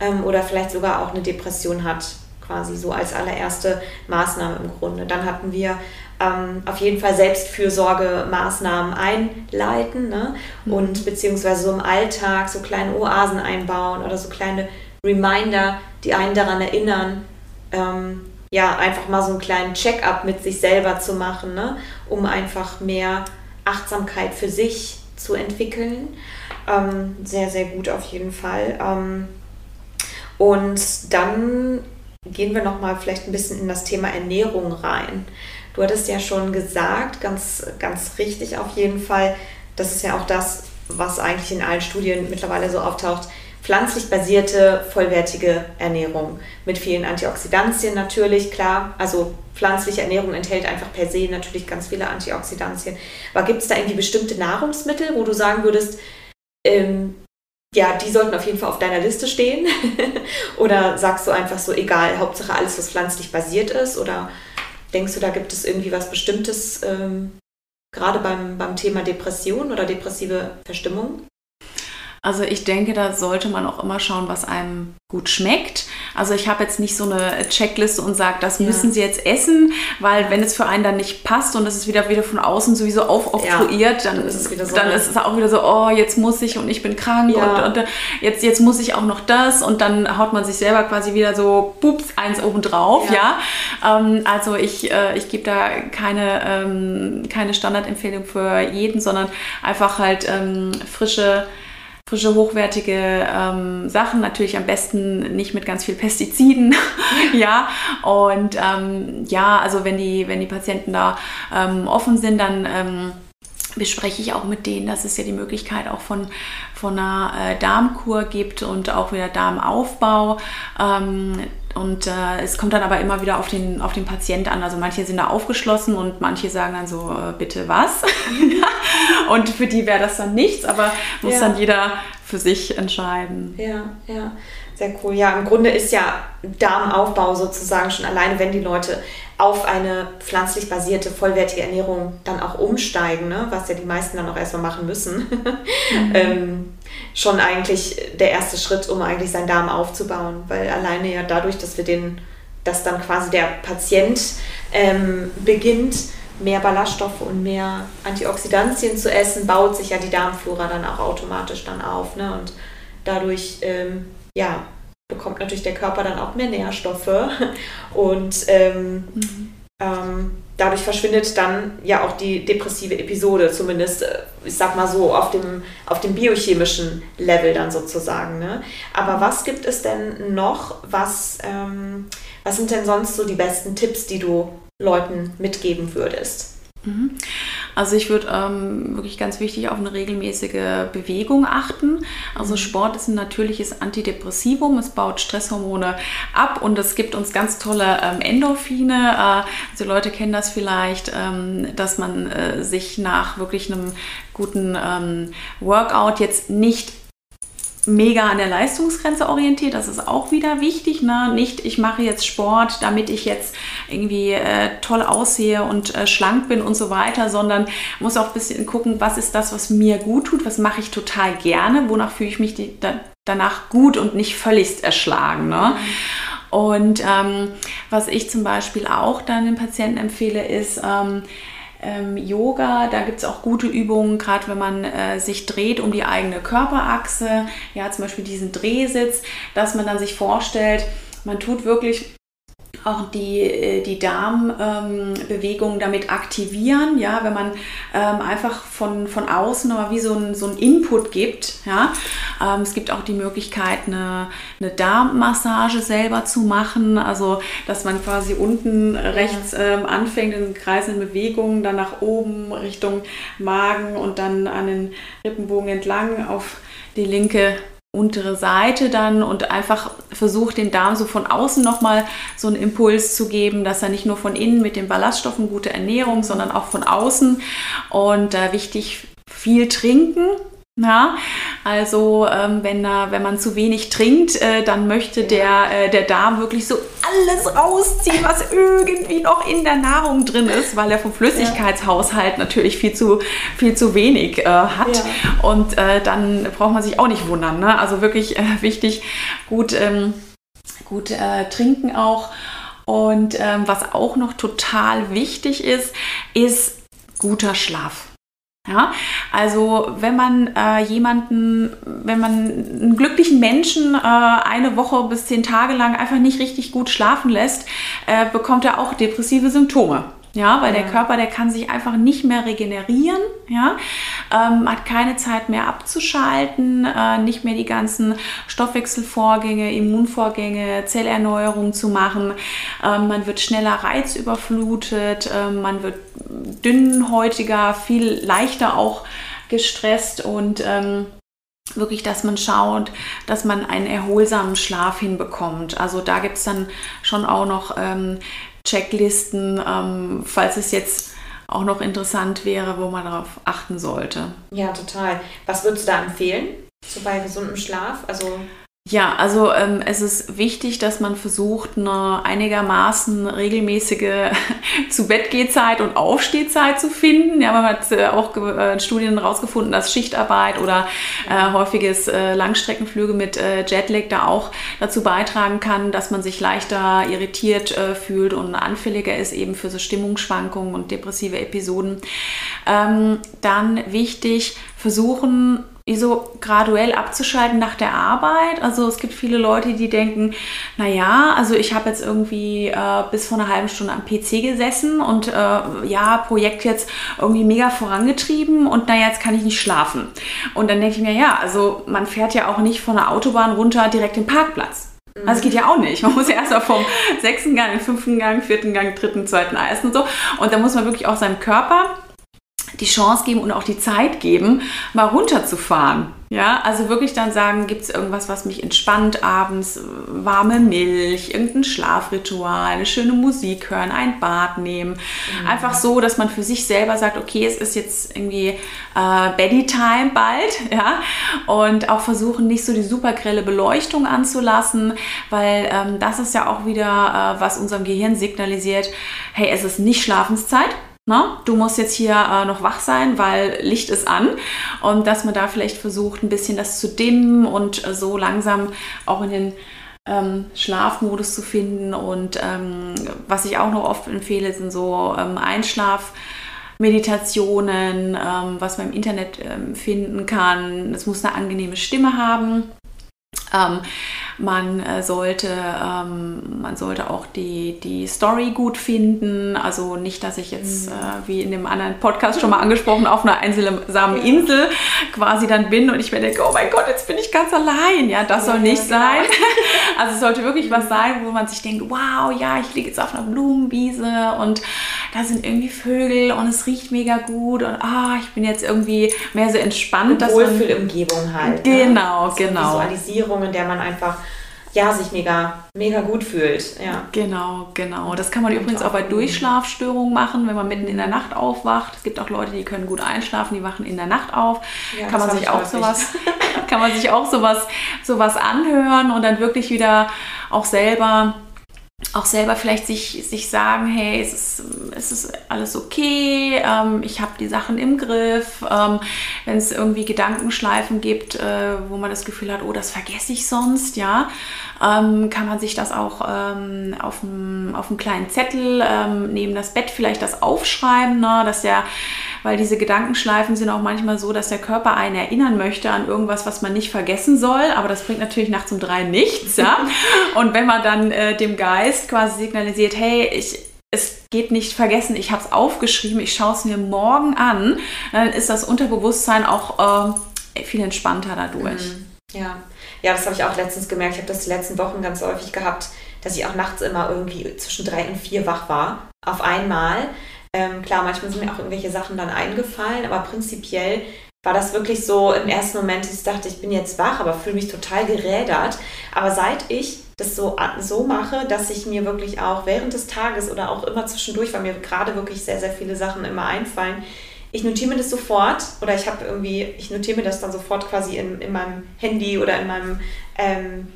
ähm, oder vielleicht sogar auch eine Depression hat, quasi so als allererste Maßnahme im Grunde. Dann hatten wir ähm, auf jeden Fall Selbstfürsorgemaßnahmen einleiten ne? Mhm. und beziehungsweise so im Alltag so kleine Oasen einbauen oder so kleine Reminder, die einen daran erinnern, ähm, ja, einfach mal so einen kleinen Check-up mit sich selber zu machen, ne? um einfach mehr Achtsamkeit für sich zu entwickeln. Ähm, sehr, sehr gut auf jeden Fall. Ähm, und dann gehen wir nochmal vielleicht ein bisschen in das Thema Ernährung rein. Du hattest ja schon gesagt, ganz, ganz richtig auf jeden Fall, das ist ja auch das, was eigentlich in allen Studien mittlerweile so auftaucht, pflanzlich basierte, vollwertige Ernährung mit vielen Antioxidantien natürlich, klar. Also pflanzliche Ernährung enthält einfach per se natürlich ganz viele Antioxidantien. Aber gibt es da irgendwie bestimmte Nahrungsmittel, wo du sagen würdest, ähm, ja, die sollten auf jeden Fall auf deiner Liste stehen? oder sagst du einfach so, egal, Hauptsache alles, was pflanzlich basiert ist? Oder denkst du, da gibt es irgendwie was Bestimmtes, ähm, gerade beim, beim Thema Depression oder depressive Verstimmung? Also ich denke, da sollte man auch immer schauen, was einem gut schmeckt. Also ich habe jetzt nicht so eine Checkliste und sage, das ja. müssen Sie jetzt essen, weil ja. wenn es für einen dann nicht passt und es ist wieder wieder von außen sowieso aufoktroyiert, ja. dann, ist es wieder so dann ist es auch wieder so, oh, jetzt muss ich und ich bin krank und, und, jetzt, jetzt muss ich auch noch das und dann haut man sich selber quasi wieder so, pups, eins obendrauf, ja. Ähm, also ich, äh, ich gebe da keine, ähm, keine Standardempfehlung für jeden, sondern einfach halt ähm, frische frische, hochwertige ähm, Sachen. Natürlich am besten nicht mit ganz viel Pestiziden. ja, und ähm, ja, also wenn die, wenn die Patienten da ähm, offen sind, dann ähm, bespreche ich auch mit denen, dass es ja die Möglichkeit auch von, von einer äh, Darmkur gibt und auch wieder Darmaufbau. Und äh, es kommt dann aber immer wieder auf den, auf den Patient an. Also manche sind da aufgeschlossen und manche sagen dann so, äh, bitte was? und für die wäre das dann nichts, aber muss ja. dann jeder für sich entscheiden. Ja, ja, sehr cool. Ja, im Grunde ist ja Darmaufbau sozusagen schon alleine, wenn die Leute auf eine pflanzlich basierte, vollwertige Ernährung dann auch umsteigen, ne? was ja die meisten dann auch erstmal machen müssen. Mhm. ähm, schon eigentlich der erste Schritt, um eigentlich seinen Darm aufzubauen, weil alleine ja dadurch, dass wir den, dass dann quasi der Patient ähm, beginnt, mehr Ballaststoffe und mehr Antioxidantien zu essen, baut sich ja die Darmflora dann auch automatisch dann auf. Ne? Und dadurch ähm, ja, bekommt natürlich der Körper dann auch mehr Nährstoffe und ähm, mhm. Ähm, dadurch verschwindet dann ja auch die depressive Episode, zumindest, äh, ich sag mal so, auf dem, auf dem biochemischen Level dann sozusagen. Ne? Aber was gibt es denn noch, was, ähm, was sind denn sonst so die besten Tipps, die du Leuten mitgeben würdest? Mhm. Also ich würde ähm, wirklich ganz wichtig auf eine regelmäßige Bewegung achten. Also mhm. Sport ist ein natürliches Antidepressivum, es baut Stresshormone ab und es gibt uns ganz tolle ähm, Endorphine. Äh, also Leute kennen das vielleicht, ähm, dass man äh, sich nach wirklich einem guten ähm, Workout jetzt nicht mega an der Leistungsgrenze orientiert. Das ist auch wieder wichtig. Ne? Nicht, ich mache jetzt Sport, damit ich jetzt irgendwie äh, toll aussehe und äh, schlank bin und so weiter, sondern muss auch ein bisschen gucken, was ist das, was mir gut tut, was mache ich total gerne, wonach fühle ich mich die, da, danach gut und nicht völlig erschlagen. Ne? Und ähm, was ich zum Beispiel auch dann den Patienten empfehle, ist, ähm, ähm, Yoga. Da gibt es auch gute Übungen, gerade wenn man äh, sich dreht um die eigene Körperachse. Ja, zum Beispiel diesen Drehsitz, dass man dann sich vorstellt, man tut wirklich auch die, äh, die Darmbewegungen ähm, damit aktivieren, ja, wenn man ähm, einfach von, von außen aber wie so ein, so ein Input gibt. Ja. Ähm, es gibt auch die Möglichkeit, eine, eine Darmmassage selber zu machen, also dass man quasi unten rechts ähm, anfängt in kreisenden Bewegungen, dann nach oben Richtung Magen und dann an den Rippenbogen entlang auf die linke untere Seite dann und einfach versucht, den Darm so von außen nochmal so einen Impuls zu geben, dass er nicht nur von innen mit den Ballaststoffen gute Ernährung, sondern auch von außen. Und äh, wichtig viel trinken, ja, also ähm, wenn, äh, wenn man zu wenig trinkt, äh, dann möchte der, äh, der Darm wirklich so alles rausziehen, was irgendwie noch in der Nahrung drin ist, weil er vom Flüssigkeitshaushalt natürlich viel zu, viel zu wenig äh, hat. Ja. Und äh, dann braucht man sich auch nicht wundern. Ne? Also wirklich äh, wichtig, gut, ähm, gut trinken auch. Und ähm, was auch noch total wichtig ist, ist guter Schlaf. Ja, also wenn man äh, jemanden, wenn man einen glücklichen Menschen äh, eine Woche bis zehn Tage lang einfach nicht richtig gut schlafen lässt, äh, bekommt er auch depressive Symptome. Ja, weil ja. der Körper, der kann sich einfach nicht mehr regenerieren, ja, ähm, hat keine Zeit mehr abzuschalten, äh, nicht mehr die ganzen Stoffwechselvorgänge, Immunvorgänge, Zellerneuerung zu machen. Ähm, man wird schneller reizüberflutet, äh, man wird dünnhäutiger, viel leichter auch gestresst und ähm, wirklich, dass man schaut, dass man einen erholsamen Schlaf hinbekommt. Also da gibt es dann schon auch noch ähm, Checklisten, ähm, falls es jetzt auch noch interessant wäre, wo man darauf achten sollte. Ja, total. Was würdest du da empfehlen? So bei gesundem Schlaf? Also ja, also ähm, es ist wichtig, dass man versucht, eine einigermaßen regelmäßige zu Bett Zeit und Aufstehzeit zu finden. Ja, man hat äh, auch äh, Studien herausgefunden, dass Schichtarbeit oder äh, häufiges äh, Langstreckenflüge mit äh, Jetlag da auch dazu beitragen kann, dass man sich leichter irritiert äh, fühlt und anfälliger ist eben für so Stimmungsschwankungen und depressive Episoden. Ähm, dann wichtig, versuchen so graduell abzuschalten nach der Arbeit. Also es gibt viele Leute, die denken, naja, also ich habe jetzt irgendwie äh, bis vor einer halben Stunde am PC gesessen und äh, ja, Projekt jetzt irgendwie mega vorangetrieben und naja, jetzt kann ich nicht schlafen. Und dann denke ich mir, ja, also man fährt ja auch nicht von der Autobahn runter direkt den Parkplatz. Also es geht ja auch nicht. Man muss ja erst mal vom sechsten Gang, fünften Gang, vierten Gang, dritten, zweiten Eis und so. Und da muss man wirklich auch seinem Körper die Chance geben und auch die Zeit geben, mal runterzufahren. Ja, also wirklich dann sagen, gibt es irgendwas, was mich entspannt abends, warme Milch, irgendein Schlafritual, eine schöne Musik hören, ein Bad nehmen. Mhm. Einfach so, dass man für sich selber sagt, okay, es ist jetzt irgendwie äh, Beddy-Time bald, ja, und auch versuchen, nicht so die super grelle Beleuchtung anzulassen, weil ähm, das ist ja auch wieder, äh, was unserem Gehirn signalisiert, hey, es ist nicht Schlafenszeit, na, du musst jetzt hier äh, noch wach sein, weil Licht ist an. Und dass man da vielleicht versucht, ein bisschen das zu dimmen und äh, so langsam auch in den ähm, Schlafmodus zu finden. Und ähm, was ich auch noch oft empfehle, sind so ähm, Einschlafmeditationen, ähm, was man im Internet ähm, finden kann. Es muss eine angenehme Stimme haben. Man äh, sollte, ähm, man sollte auch die, die Story gut finden. Also nicht, dass ich jetzt, mhm. äh, wie in dem anderen Podcast schon mal angesprochen, auf einer einsamen Insel quasi dann bin und ich mir denke, oh mein Gott, jetzt bin ich ganz allein. Ja, das soll nicht genau. sein. Also es sollte wirklich was sein, wo man sich denkt, wow, ja, ich liege jetzt auf einer Blumenwiese und da sind irgendwie Vögel und es riecht mega gut und ah, ich bin jetzt irgendwie mehr so entspannt. Wohlfühlumgebung halt. Genau, ne? genau. Visualisierung, in der man einfach ja, sich mega, mega gut fühlt. Ja. Genau, genau. Das kann man und übrigens auch bei Durchschlafstörungen machen, wenn man mitten in der Nacht aufwacht. Es gibt auch Leute, die können gut einschlafen, die wachen in der Nacht auf. Ja, kann man sich auch sowas, kann man sich auch sowas, sowas anhören und dann wirklich wieder auch selber auch selber vielleicht sich, sich sagen, hey, es ist, es ist alles okay, ähm, ich habe die Sachen im Griff. Ähm, Wenn es irgendwie Gedankenschleifen gibt, äh, wo man das Gefühl hat, oh, das vergesse ich sonst, ja, ähm, kann man sich das auch ähm, auf einem kleinen Zettel ähm, neben das Bett vielleicht das aufschreiben, ne, dass der weil diese Gedankenschleifen sind auch manchmal so, dass der Körper einen erinnern möchte an irgendwas, was man nicht vergessen soll, aber das bringt natürlich nachts um drei nichts. Ja? Und wenn man dann äh, dem Geist quasi signalisiert, hey, ich, es geht nicht vergessen, ich habe es aufgeschrieben, ich schaue es mir morgen an, dann ist das Unterbewusstsein auch äh, viel entspannter dadurch. Mhm. Ja. Ja, das habe ich auch letztens gemerkt. Ich habe das die letzten Wochen ganz häufig gehabt, dass ich auch nachts immer irgendwie zwischen drei und vier wach war. Auf einmal. Ähm, klar, manchmal sind mir auch irgendwelche Sachen dann eingefallen, aber prinzipiell war das wirklich so im ersten Moment, ich dachte, ich bin jetzt wach, aber fühle mich total gerädert. Aber seit ich das so, so mache, dass ich mir wirklich auch während des Tages oder auch immer zwischendurch, weil mir gerade wirklich sehr, sehr viele Sachen immer einfallen, ich notiere mir das sofort oder ich habe irgendwie, ich notiere mir das dann sofort quasi in, in meinem Handy oder in meinem ähm,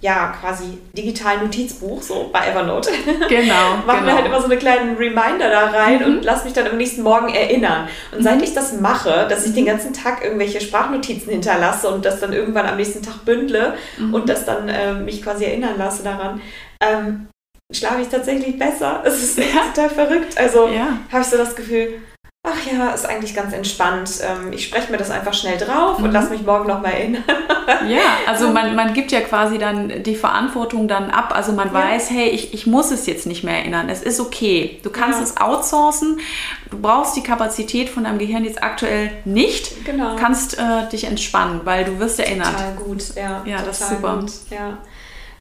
ja, quasi digitalen Notizbuch, so bei Evernote. Genau. Machen genau. mir halt immer so eine kleinen Reminder da rein mhm. und lass mich dann am nächsten Morgen erinnern. Und seit mhm. ich das mache, dass ich den mhm. ganzen Tag irgendwelche Sprachnotizen hinterlasse und das dann irgendwann am nächsten Tag bündle mhm. und das dann äh, mich quasi erinnern lasse daran, ähm, schlafe ich tatsächlich besser. Es ist ja. total verrückt. Also ja. habe ich so das Gefühl, ach ja, ist eigentlich ganz entspannt. Ähm, ich spreche mir das einfach schnell drauf mhm. und lasse mich morgen nochmal erinnern. ja, also man, man gibt ja quasi dann die Verantwortung dann ab. Also man ja. weiß, hey, ich, ich muss es jetzt nicht mehr erinnern. Es ist okay. Du kannst ja. es outsourcen. Du brauchst die Kapazität von deinem Gehirn jetzt aktuell nicht. Genau. Du kannst äh, dich entspannen, weil du wirst erinnert. Total gut, ja. Ja, das ist super. Gut. Ja.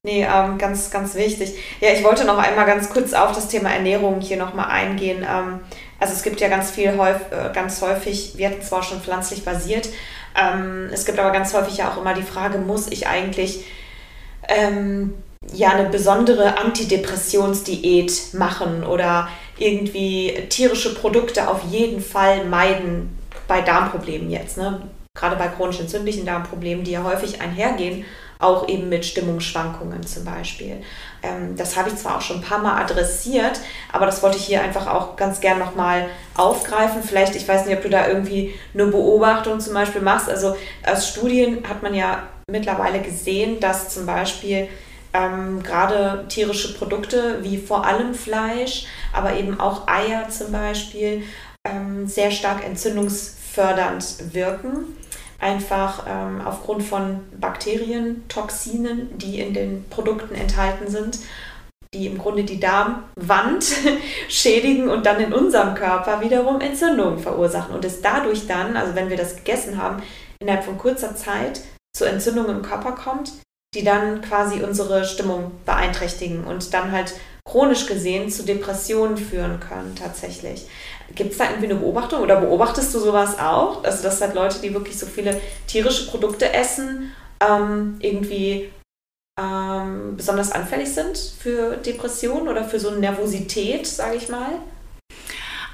Nee, ähm, ganz, ganz wichtig. Ja, ich wollte noch einmal ganz kurz auf das Thema Ernährung hier nochmal eingehen. Ähm, also es gibt ja ganz viel, äh, ganz häufig, wir hatten zwar schon pflanzlich basiert, ähm, es gibt aber ganz häufig ja auch immer die Frage, muss ich eigentlich ähm, ja eine besondere Antidepressionsdiät machen oder irgendwie tierische Produkte auf jeden Fall meiden bei Darmproblemen jetzt, ne? Gerade bei chronisch entzündlichen Darmproblemen, die ja häufig einhergehen auch eben mit Stimmungsschwankungen zum Beispiel. Ähm, das habe ich zwar auch schon ein paar Mal adressiert, aber das wollte ich hier einfach auch ganz gern nochmal aufgreifen. Vielleicht, ich weiß nicht, ob du da irgendwie eine Beobachtung zum Beispiel machst. Also aus Studien hat man ja mittlerweile gesehen, dass zum Beispiel ähm, gerade tierische Produkte wie vor allem Fleisch, aber eben auch Eier zum Beispiel ähm, sehr stark entzündungsfördernd wirken einfach ähm, aufgrund von Bakterien, Toxinen, die in den Produkten enthalten sind, die im Grunde die Darmwand schädigen und dann in unserem Körper wiederum Entzündungen verursachen und es dadurch dann, also wenn wir das gegessen haben, innerhalb von kurzer Zeit zu Entzündungen im Körper kommt, die dann quasi unsere Stimmung beeinträchtigen und dann halt chronisch gesehen zu Depressionen führen können tatsächlich. Gibt es da irgendwie eine Beobachtung oder beobachtest du sowas auch? Also, dass halt Leute, die wirklich so viele tierische Produkte essen, ähm, irgendwie ähm, besonders anfällig sind für Depressionen oder für so eine Nervosität, sage ich mal?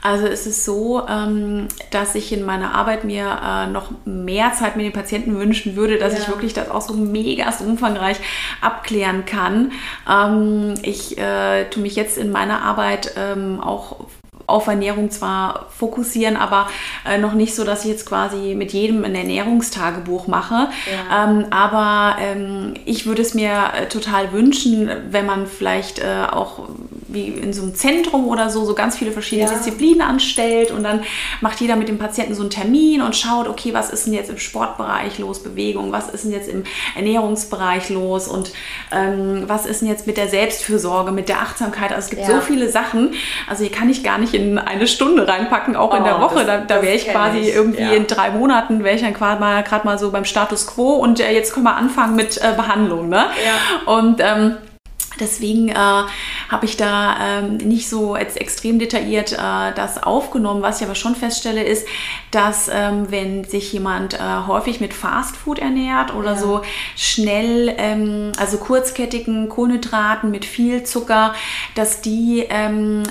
Also es ist so, ähm, dass ich in meiner Arbeit mir äh, noch mehr Zeit mit den Patienten wünschen würde, dass ja. ich wirklich das auch so mega umfangreich abklären kann. Ähm, ich äh, tue mich jetzt in meiner Arbeit ähm, auch auf Ernährung zwar fokussieren, aber äh, noch nicht so, dass ich jetzt quasi mit jedem ein Ernährungstagebuch mache. Ja. Ähm, aber ähm, ich würde es mir äh, total wünschen, wenn man vielleicht äh, auch wie in so einem Zentrum oder so, so ganz viele verschiedene ja. Disziplinen anstellt und dann macht jeder mit dem Patienten so einen Termin und schaut, okay, was ist denn jetzt im Sportbereich los, Bewegung, was ist denn jetzt im Ernährungsbereich los und ähm, was ist denn jetzt mit der Selbstfürsorge, mit der Achtsamkeit. Also es gibt ja. so viele Sachen, also hier kann ich gar nicht in eine Stunde reinpacken, auch oh, in der oh, Woche. Das, da, da wäre ich quasi ich. irgendwie ja. in drei Monaten, wäre ich dann gerade mal, mal so beim Status quo und äh, jetzt können wir anfangen mit äh, Behandlung. Ne? Ja. Und ähm, Deswegen äh, habe ich da ähm, nicht so jetzt extrem detailliert äh, das aufgenommen. Was ich aber schon feststelle, ist, dass ähm, wenn sich jemand äh, häufig mit Fastfood ernährt oder ja. so schnell, ähm, also kurzkettigen Kohlenhydraten mit viel Zucker, dass die ähm,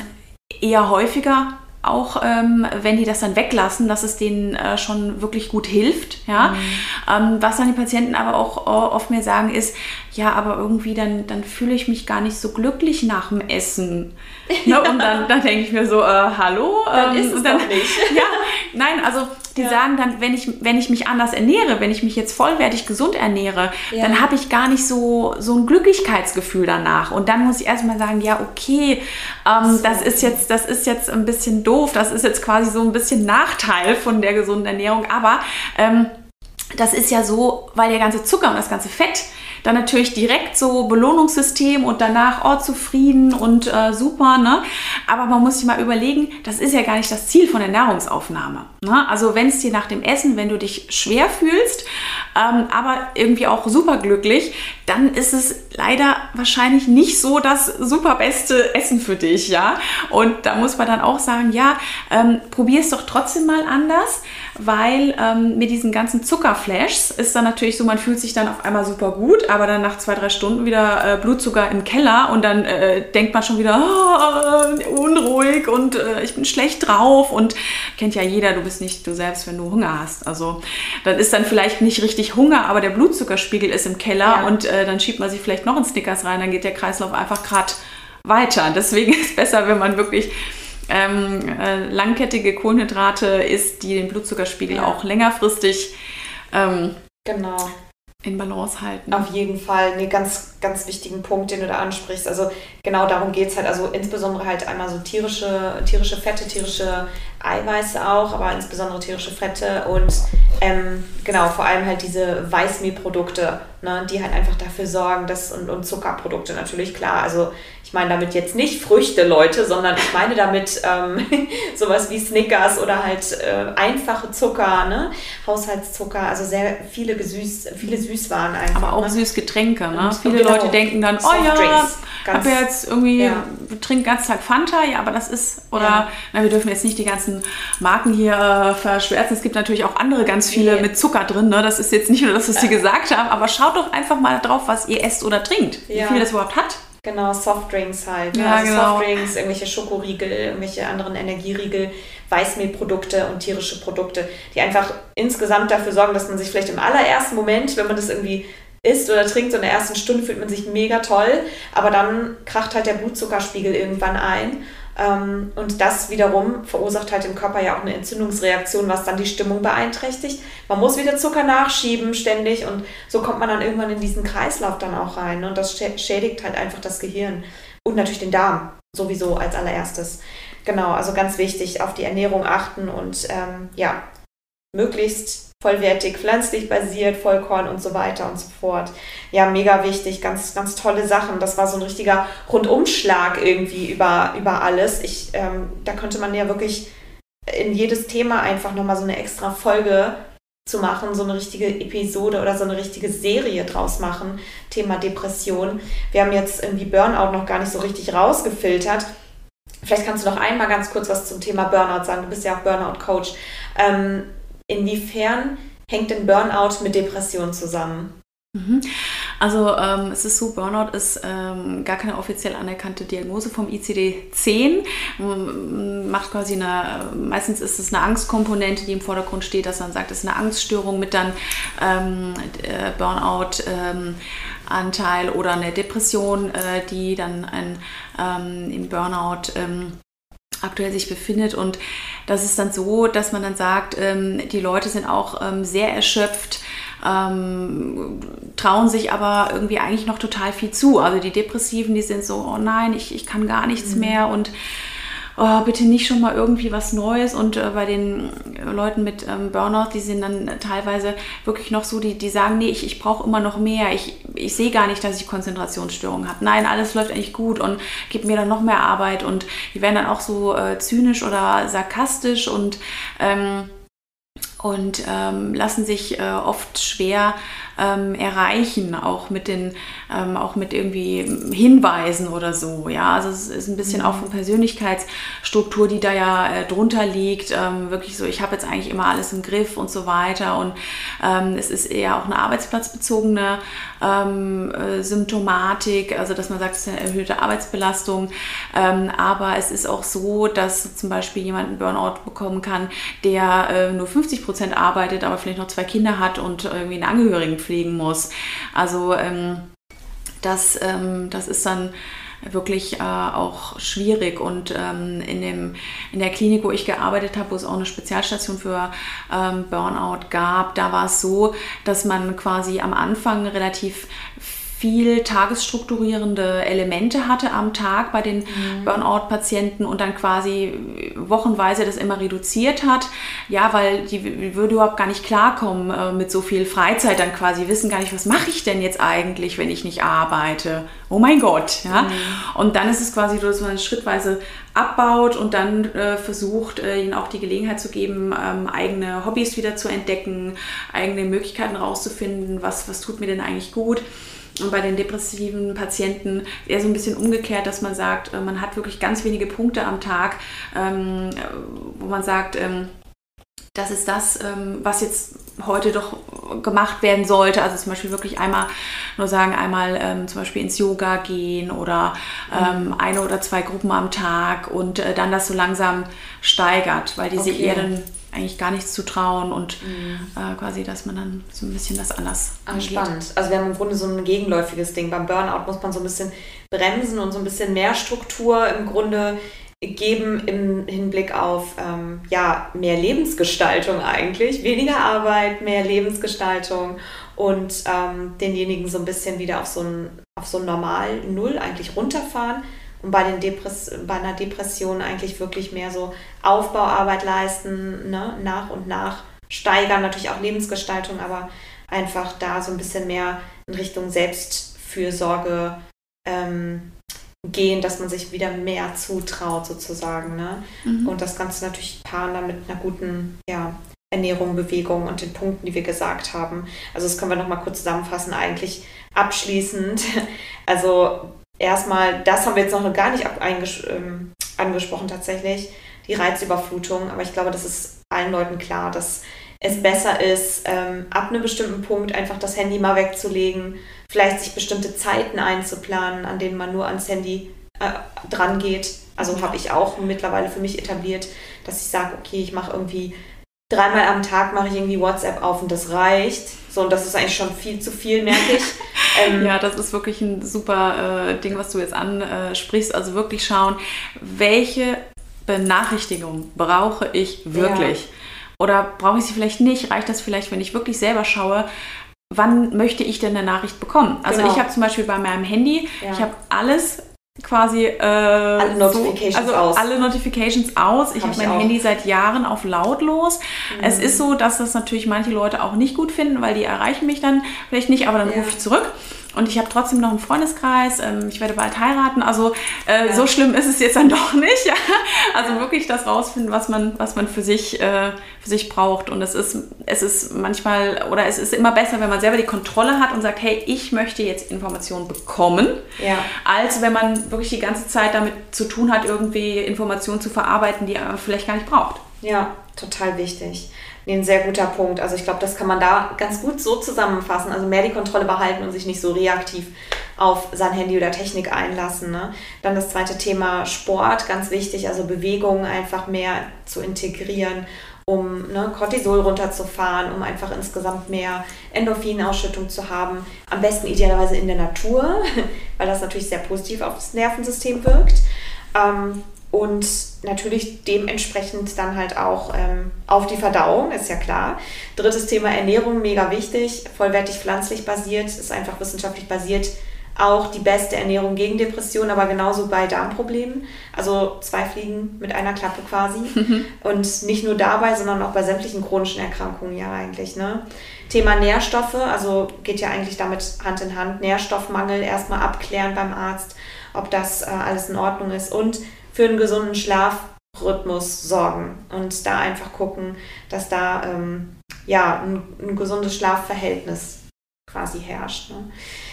eher häufiger auch ähm, wenn die das dann weglassen, dass es denen äh, schon wirklich gut hilft. Ja? Mhm. Ähm, was dann die Patienten aber auch äh, oft mir sagen ist, ja, aber irgendwie dann, dann fühle ich mich gar nicht so glücklich nach dem Essen. Ne? Und dann, dann denke ich mir so, äh, hallo? Dann ähm, ist es dann, doch nicht. Ja, nein, also die ja. sagen dann, wenn ich, wenn ich mich anders ernähre, wenn ich mich jetzt vollwertig gesund ernähre, ja. dann habe ich gar nicht so, so ein Glücklichkeitsgefühl danach. Und dann muss ich erstmal sagen, ja, okay, ähm, so. das, ist jetzt, das ist jetzt ein bisschen doof, das ist jetzt quasi so ein bisschen Nachteil von der gesunden Ernährung, aber ähm, das ist ja so, weil der ganze Zucker und das ganze Fett dann natürlich direkt so Belohnungssystem und danach, oh, zufrieden und äh, super, ne? Aber man muss sich mal überlegen, das ist ja gar nicht das Ziel von der Nahrungsaufnahme. Ne? Also wenn es dir nach dem Essen, wenn du dich schwer fühlst, ähm, aber irgendwie auch super glücklich, dann ist es leider wahrscheinlich nicht so das super beste Essen für dich, ja? Und da muss man dann auch sagen, ja, ähm, probier es doch trotzdem mal anders, weil ähm, mit diesen ganzen Zuckerflashs ist dann natürlich so, man fühlt sich dann auf einmal super gut, aber dann nach zwei, drei Stunden wieder äh, Blutzucker im Keller und dann äh, denkt man schon wieder oh, unruhig und äh, ich bin schlecht drauf und kennt ja jeder, du bist nicht du selbst, wenn du Hunger hast. Also dann ist dann vielleicht nicht richtig Hunger, aber der Blutzuckerspiegel ist im Keller ja. und äh, dann schiebt man sich vielleicht noch einen Snickers rein, dann geht der Kreislauf einfach gerade weiter. Deswegen ist es besser, wenn man wirklich ähm, äh, langkettige Kohlenhydrate isst, die den Blutzuckerspiegel ja. auch längerfristig ähm, genau in Balance halten. Auf jeden Fall, nee, ganz, ganz wichtigen Punkt, den du da ansprichst. Also genau darum geht es halt. Also insbesondere halt einmal so tierische, tierische Fette, tierische Eiweiße auch, aber insbesondere tierische Fette und ähm, genau, vor allem halt diese Weißmehlprodukte, ne, die halt einfach dafür sorgen, dass und, und Zuckerprodukte natürlich, klar. Also ich meine damit jetzt nicht Früchte, Leute, sondern ich meine damit ähm, sowas wie Snickers oder halt äh, einfache Zucker, ne? Haushaltszucker, also sehr viele, gesüß, viele Süßwaren einfach. Aber auch ne? Süßgetränke, ne? Und viele genau, Leute denken dann, oh ja, ich habe jetzt irgendwie, ja. trinke ganz Tag Fanta, ja, aber das ist, oder, ja. na, wir dürfen jetzt nicht die ganzen Marken hier äh, verschwärzen. Es gibt natürlich auch andere ganz viele nee. mit Zucker drin, ne? Das ist jetzt nicht nur, ich es dir gesagt habe, aber schaut doch einfach mal drauf, was ihr esst oder trinkt, ja. wie viel das überhaupt hat. Genau, Softdrinks halt. Ja, also genau. Softdrinks, irgendwelche Schokoriegel, irgendwelche anderen Energieriegel, Weißmehlprodukte und tierische Produkte, die einfach insgesamt dafür sorgen, dass man sich vielleicht im allerersten Moment, wenn man das irgendwie isst oder trinkt, so in der ersten Stunde fühlt man sich mega toll, aber dann kracht halt der Blutzuckerspiegel irgendwann ein und das wiederum verursacht halt im Körper ja auch eine Entzündungsreaktion, was dann die Stimmung beeinträchtigt. Man muss wieder Zucker nachschieben ständig und so kommt man dann irgendwann in diesen Kreislauf dann auch rein. Ne? Und das schädigt halt einfach das Gehirn und natürlich den Darm sowieso als allererstes. Genau, also ganz wichtig, auf die Ernährung achten und ähm, ja, möglichst vollwertig, pflanzlich basiert, Vollkorn und so weiter und so fort. Ja, mega wichtig, ganz, ganz tolle Sachen. Das war so ein richtiger Rundumschlag irgendwie über, über alles. Ich, ähm, da könnte man ja wirklich in jedes Thema einfach nochmal so eine extra Folge zu machen, so eine richtige Episode oder so eine richtige Serie draus machen. Thema Depression. Wir haben jetzt irgendwie Burnout noch gar nicht so richtig rausgefiltert. Vielleicht kannst du noch einmal ganz kurz was zum Thema Burnout sagen. Du bist ja auch Burnout-Coach. Ähm, Inwiefern hängt denn Burnout mit Depression zusammen? Mhm. Also ähm, es ist so, Burnout ist ähm, gar keine offiziell anerkannte Diagnose vom ICD-10. Macht quasi eine, meistens ist es eine Angstkomponente, die im Vordergrund steht, dass man sagt, es ist eine Angststörung mit dann ähm, äh, Burnout-Anteil ähm, oder eine Depression, äh, die dann ein, ähm, im Burnout ähm, aktuell sich befindet. Und das ist dann so, dass man dann sagt, ähm, die Leute sind auch ähm, sehr erschöpft, ähm, trauen sich aber irgendwie eigentlich noch total viel zu. Also die Depressiven, die sind so, oh nein, ich, ich kann gar nichts mhm. mehr und oh, bitte nicht schon mal irgendwie was Neues. Und äh, bei den Leuten mit ähm, Burnout, die sind dann teilweise wirklich noch so, die, die sagen, nee, ich, ich brauche immer noch mehr. Ich, ich sehe gar nicht, dass ich Konzentrationsstörungen habe. Nein, alles läuft eigentlich gut und gibt mir dann noch mehr Arbeit. Und die werden dann auch so äh, zynisch oder sarkastisch und ähm, und ähm, lassen sich äh, oft schwer ähm, erreichen, auch mit den, ähm, auch mit irgendwie Hinweisen oder so. Ja, also es ist ein bisschen mhm. auch von Persönlichkeitsstruktur, die da ja äh, drunter liegt. Ähm, wirklich so, ich habe jetzt eigentlich immer alles im Griff und so weiter. Und ähm, es ist eher auch eine arbeitsplatzbezogene ähm, äh, Symptomatik, also dass man sagt, es ist eine erhöhte Arbeitsbelastung. Ähm, aber es ist auch so, dass zum Beispiel jemand einen Burnout bekommen kann, der äh, nur 50 Prozent arbeitet, aber vielleicht noch zwei Kinder hat und irgendwie einen Angehörigen pflegen muss. Also ähm, das, ähm, das ist dann wirklich äh, auch schwierig. Und ähm, in, dem, in der Klinik, wo ich gearbeitet habe, wo es auch eine Spezialstation für ähm, Burnout gab, da war es so, dass man quasi am Anfang relativ viel tagesstrukturierende Elemente hatte am Tag bei den mhm. Burnout-Patienten und dann quasi wochenweise das immer reduziert hat. Ja, weil die würde überhaupt gar nicht klarkommen äh, mit so viel Freizeit, dann quasi wissen gar nicht, was mache ich denn jetzt eigentlich, wenn ich nicht arbeite. Oh mein Gott. Ja? Mhm. Und dann ist es quasi so, dass man schrittweise abbaut und dann äh, versucht, äh, ihnen auch die Gelegenheit zu geben, ähm, eigene Hobbys wieder zu entdecken, eigene Möglichkeiten rauszufinden, was, was tut mir denn eigentlich gut. Und bei den depressiven Patienten eher so ein bisschen umgekehrt, dass man sagt, äh, man hat wirklich ganz wenige Punkte am Tag, ähm, wo man sagt, ähm, das ist das, ähm, was jetzt heute doch gemacht werden sollte. Also zum Beispiel wirklich einmal nur sagen, einmal ähm, zum Beispiel ins Yoga gehen oder ähm, mhm. eine oder zwei Gruppen am Tag und äh, dann das so langsam steigert, weil die okay. sich eher dann eigentlich gar nichts zu trauen und mhm. äh, quasi, dass man dann so ein bisschen das anders ah, angeht. Spannend. Also wir haben im Grunde so ein gegenläufiges Ding. Beim Burnout muss man so ein bisschen bremsen und so ein bisschen mehr Struktur im Grunde geben im Hinblick auf ähm, ja, mehr Lebensgestaltung eigentlich, weniger Arbeit, mehr Lebensgestaltung und ähm, denjenigen so ein bisschen wieder auf so ein, auf so ein normal Null eigentlich runterfahren und bei, den Depress bei einer Depression eigentlich wirklich mehr so Aufbauarbeit leisten, ne? nach und nach steigern, natürlich auch Lebensgestaltung, aber einfach da so ein bisschen mehr in Richtung Selbstfürsorge ähm, gehen, dass man sich wieder mehr zutraut sozusagen. Ne? Mhm. Und das Ganze natürlich paaren dann mit einer guten ja, Ernährung, Bewegung und den Punkten, die wir gesagt haben. Also das können wir nochmal kurz zusammenfassen, eigentlich abschließend. Also erstmal, das haben wir jetzt noch gar nicht ähm, angesprochen tatsächlich, die Reizüberflutung. Aber ich glaube, das ist allen Leuten klar, dass es besser ist, ähm, ab einem bestimmten Punkt einfach das Handy mal wegzulegen, vielleicht sich bestimmte Zeiten einzuplanen, an denen man nur ans Handy äh, dran geht. Also habe ich auch mittlerweile für mich etabliert, dass ich sage, okay, ich mache irgendwie dreimal am Tag mache ich irgendwie WhatsApp auf und das reicht. So, und das ist eigentlich schon viel zu viel, merke ich. Ähm, ja, das ist wirklich ein super äh, Ding, was du jetzt ansprichst. Also wirklich schauen, welche Benachrichtigung brauche ich wirklich? Ja. Oder brauche ich sie vielleicht nicht? Reicht das vielleicht, wenn ich wirklich selber schaue, wann möchte ich denn eine Nachricht bekommen? Also genau. ich habe zum Beispiel bei meinem Handy, ja. ich habe alles quasi äh, alle Notifications so, also aus. alle Notifications aus. Ich habe hab mein auch. Handy seit Jahren auf lautlos. Mhm. Es ist so, dass das natürlich manche Leute auch nicht gut finden, weil die erreichen mich dann vielleicht nicht, aber dann ja. rufe ich zurück. Und ich habe trotzdem noch einen Freundeskreis. Ähm, ich werde bald heiraten. Also äh, ja. so schlimm ist es jetzt dann doch nicht. Ja? Also wirklich das rausfinden, was man, was man für sich, äh, für sich braucht. Und es ist, es ist manchmal oder es ist immer besser, wenn man selber die Kontrolle hat und sagt, hey, ich möchte jetzt Informationen bekommen, ja. als wenn man wirklich die ganze Zeit damit zu tun hat, irgendwie Informationen zu verarbeiten, die man vielleicht gar nicht braucht. Ja, total wichtig. Nee, ein sehr guter Punkt. Also ich glaube, das kann man da ganz gut so zusammenfassen. Also mehr die Kontrolle behalten und sich nicht so reaktiv auf sein Handy oder Technik einlassen. Ne? Dann das zweite Thema Sport, ganz wichtig, also Bewegung einfach mehr zu integrieren, um ne, Cortisol runterzufahren, um einfach insgesamt mehr Endorphinausschüttung zu haben. Am besten idealerweise in der Natur, weil das natürlich sehr positiv auf das Nervensystem wirkt. Ähm, und natürlich dementsprechend dann halt auch ähm, auf die Verdauung, ist ja klar. Drittes Thema Ernährung, mega wichtig, vollwertig pflanzlich basiert, ist einfach wissenschaftlich basiert. Auch die beste Ernährung gegen Depressionen, aber genauso bei Darmproblemen. Also zwei Fliegen mit einer Klappe quasi. Und nicht nur dabei, sondern auch bei sämtlichen chronischen Erkrankungen ja eigentlich. Ne? Thema Nährstoffe, also geht ja eigentlich damit Hand in Hand. Nährstoffmangel erstmal abklären beim Arzt, ob das äh, alles in Ordnung ist. Und für einen gesunden Schlafrhythmus sorgen und da einfach gucken, dass da ähm, ja, ein, ein, gesundes Schlafverhältnis quasi herrscht. Ne?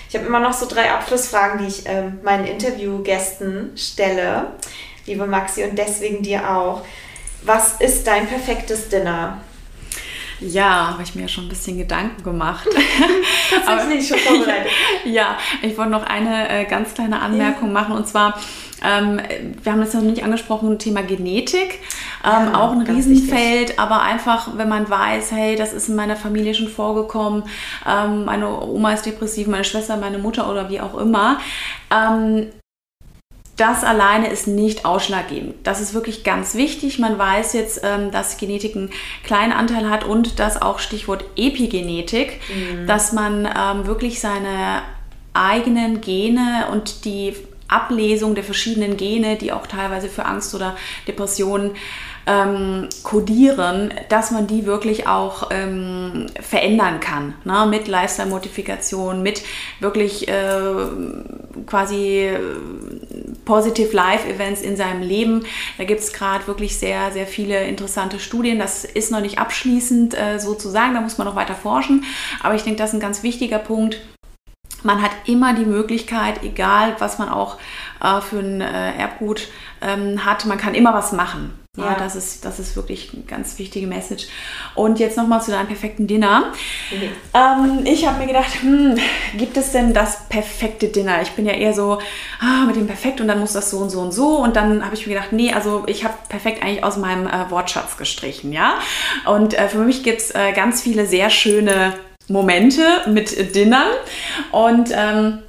Ich habe immer noch so drei Abschlussfragen, die ich ähm, meinen Interviewgästen stelle, liebe Maxi, und deswegen dir auch. Was ist dein perfektes Dinner? Ja, habe ich mir ja schon ein bisschen Gedanken gemacht. Tatsächlich schon vorbereitet. ja, ich wollte noch eine äh, ganz kleine Anmerkung ja. machen und zwar, ähm, wir haben das noch nicht angesprochen, Thema Genetik. Ähm, ja, auch ein Riesenfeld, wichtig. aber einfach, wenn man weiß, hey, das ist in meiner Familie schon vorgekommen, ähm, meine Oma ist depressiv, meine Schwester, meine Mutter oder wie auch immer. Das alleine ist nicht ausschlaggebend. Das ist wirklich ganz wichtig. Man weiß jetzt, ähm, dass Genetik einen kleinen Anteil hat und das auch Stichwort Epigenetik, mhm. dass man ähm, wirklich seine eigenen Gene und die Ablesung der verschiedenen Gene, die auch teilweise für Angst oder Depressionen ähm, kodieren, dass man die wirklich auch ähm, verändern kann. Ne? Mit Lifestyle-Modifikation, mit wirklich äh, quasi äh, Positive Life-Events in seinem Leben. Da gibt es gerade wirklich sehr, sehr viele interessante Studien. Das ist noch nicht abschließend äh, sozusagen, da muss man noch weiter forschen. Aber ich denke, das ist ein ganz wichtiger Punkt. Man hat immer die Möglichkeit, egal was man auch äh, für ein äh, Erbgut ähm, hat, man kann immer was machen. Ja. das, ist, das ist wirklich eine ganz wichtige Message. Und jetzt nochmal zu deinem perfekten Dinner. Mhm. Ähm, ich habe mir gedacht, hm, gibt es denn das perfekte Dinner? Ich bin ja eher so ah, mit dem perfekt und dann muss das so und so und so. Und dann habe ich mir gedacht, nee, also ich habe perfekt eigentlich aus meinem äh, Wortschatz gestrichen. ja. Und äh, für mich gibt es äh, ganz viele sehr schöne Momente mit Dinnern. Und ähm,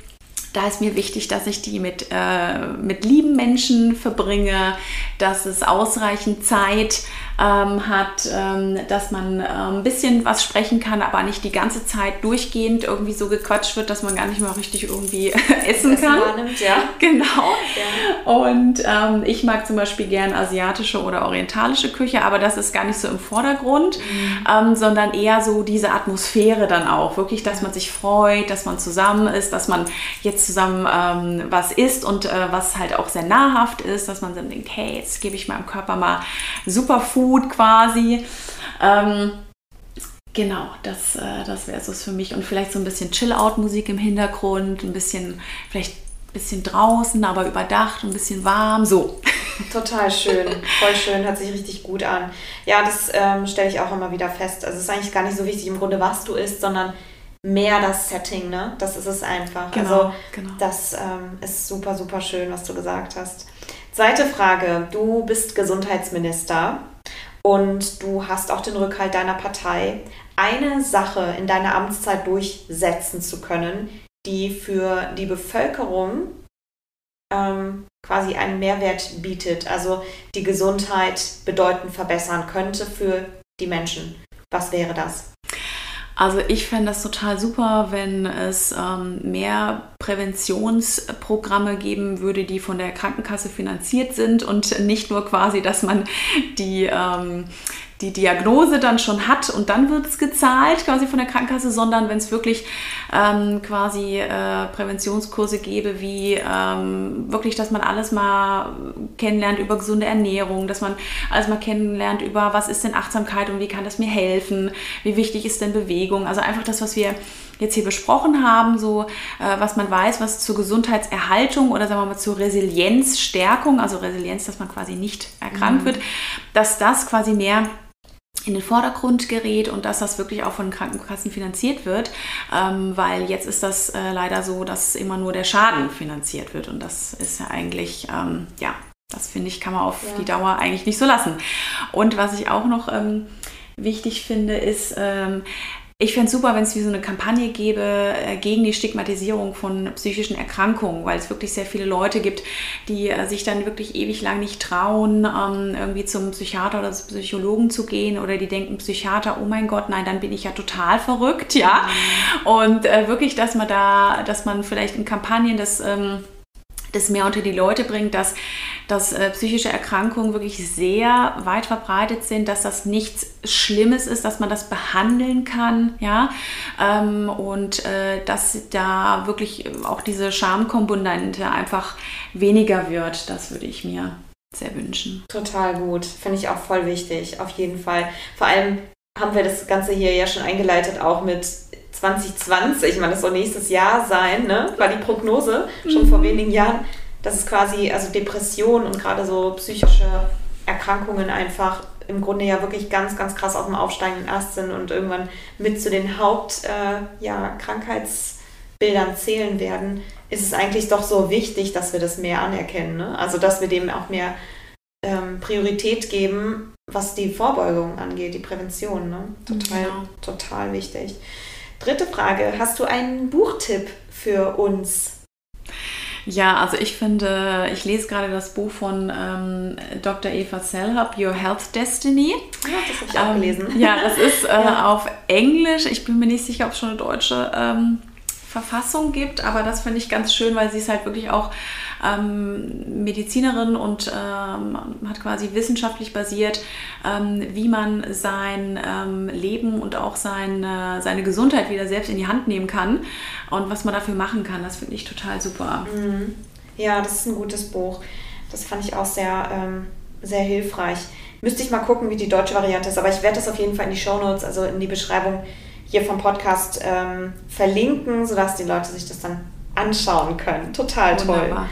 da ist mir wichtig, dass ich die mit, äh, mit lieben Menschen verbringe, dass es ausreichend Zeit ähm, hat, ähm, dass man äh, ein bisschen was sprechen kann, aber nicht die ganze Zeit durchgehend irgendwie so gequatscht wird, dass man gar nicht mehr richtig irgendwie essen kann. Wahrnimmt, ja. Genau. Ja. Und ähm, ich mag zum Beispiel gern asiatische oder orientalische Küche, aber das ist gar nicht so im Vordergrund, mhm. Ähm, sondern eher so diese Atmosphäre dann auch. Wirklich, dass man sich freut, dass man zusammen ist, dass man jetzt zusammen ähm, was isst und äh, was halt auch sehr nahrhaft ist, dass man dann denkt, hey, jetzt gebe ich meinem Körper mal Superfood Food quasi. Ähm, genau, das, äh, das wäre es für mich. Und vielleicht so ein bisschen Chill-Out-Musik im Hintergrund, ein bisschen, vielleicht ein bisschen draußen, aber überdacht, ein bisschen warm, so. Total schön, voll schön, hört sich richtig gut an. Ja, das ähm, stelle ich auch immer wieder fest. Also es ist eigentlich gar nicht so wichtig im Grunde, was du isst, sondern mehr das Setting, ne? Das ist es einfach. Genau, also genau. das ähm, ist super, super schön, was du gesagt hast. Zweite Frage. Du bist Gesundheitsminister und du hast auch den Rückhalt deiner Partei, eine Sache in deiner Amtszeit durchsetzen zu können, die für die Bevölkerung ähm, quasi einen Mehrwert bietet, also die Gesundheit bedeutend verbessern könnte für die Menschen. Was wäre das? Also ich fände das total super, wenn es ähm, mehr Präventionsprogramme geben würde, die von der Krankenkasse finanziert sind und nicht nur quasi, dass man die ähm, die Diagnose dann schon hat und dann wird es gezahlt quasi von der Krankenkasse, sondern wenn es wirklich ähm, quasi äh, Präventionskurse gäbe, wie ähm, wirklich, dass man alles mal kennenlernt über gesunde Ernährung, dass man alles mal kennenlernt über, was ist denn Achtsamkeit und wie kann das mir helfen, wie wichtig ist denn Bewegung, also einfach das, was wir jetzt hier besprochen haben, so äh, was man weiß, was zur Gesundheitserhaltung oder sagen wir mal zur Resilienzstärkung, also Resilienz, dass man quasi nicht erkrankt mhm. wird, dass das quasi mehr in den Vordergrund gerät und dass das wirklich auch von Krankenkassen finanziert wird, ähm, weil jetzt ist das äh, leider so, dass immer nur der Schaden finanziert wird und das ist ja eigentlich, ähm, ja, das finde ich, kann man auf ja. die Dauer eigentlich nicht so lassen. Und was ich auch noch ähm, wichtig finde, ist, ähm, ich fände es super, wenn es wie so eine Kampagne gäbe äh, gegen die Stigmatisierung von psychischen Erkrankungen, weil es wirklich sehr viele Leute gibt, die äh, sich dann wirklich ewig lang nicht trauen, ähm, irgendwie zum Psychiater oder zum Psychologen zu gehen oder die denken, Psychiater, oh mein Gott, nein, dann bin ich ja total verrückt, ja. Mhm. Und äh, wirklich, dass man da, dass man vielleicht in Kampagnen das ähm, das mehr unter die Leute bringt, dass, dass äh, psychische Erkrankungen wirklich sehr weit verbreitet sind, dass das nichts Schlimmes ist, dass man das behandeln kann, ja, ähm, und äh, dass da wirklich auch diese Schamkomponente einfach weniger wird, das würde ich mir sehr wünschen. Total gut, finde ich auch voll wichtig, auf jeden Fall. Vor allem haben wir das Ganze hier ja schon eingeleitet, auch mit 2020, ich meine, das soll nächstes Jahr sein, ne? war die Prognose schon vor wenigen Jahren, dass es quasi, also Depressionen und gerade so psychische Erkrankungen einfach im Grunde ja wirklich ganz, ganz krass auf dem aufsteigenden Ast sind und irgendwann mit zu den Hauptkrankheitsbildern äh, ja, Krankheitsbildern zählen werden, ist es eigentlich doch so wichtig, dass wir das mehr anerkennen. Ne? Also dass wir dem auch mehr ähm, Priorität geben, was die Vorbeugung angeht, die Prävention. Ne? Total, genau. total wichtig. Dritte Frage, hast du einen Buchtipp für uns? Ja, also ich finde, ich lese gerade das Buch von ähm, Dr. Eva Selhab, Your Health Destiny. Ja, das habe ich auch ähm, gelesen. Ja, das ist äh, ja. auf Englisch. Ich bin mir nicht sicher, ob es schon eine deutsche ähm, Verfassung gibt, aber das finde ich ganz schön, weil sie ist halt wirklich auch ähm, Medizinerin und ähm, hat quasi wissenschaftlich basiert, ähm, wie man sein ähm, Leben und auch sein, seine Gesundheit wieder selbst in die Hand nehmen kann und was man dafür machen kann. Das finde ich total super. Mhm. Ja, das ist ein gutes Buch. Das fand ich auch sehr, ähm, sehr hilfreich. Müsste ich mal gucken, wie die deutsche Variante ist, aber ich werde das auf jeden Fall in die Show Notes, also in die Beschreibung hier vom Podcast ähm, verlinken, sodass die Leute sich das dann anschauen können. Total Wunderbar. toll.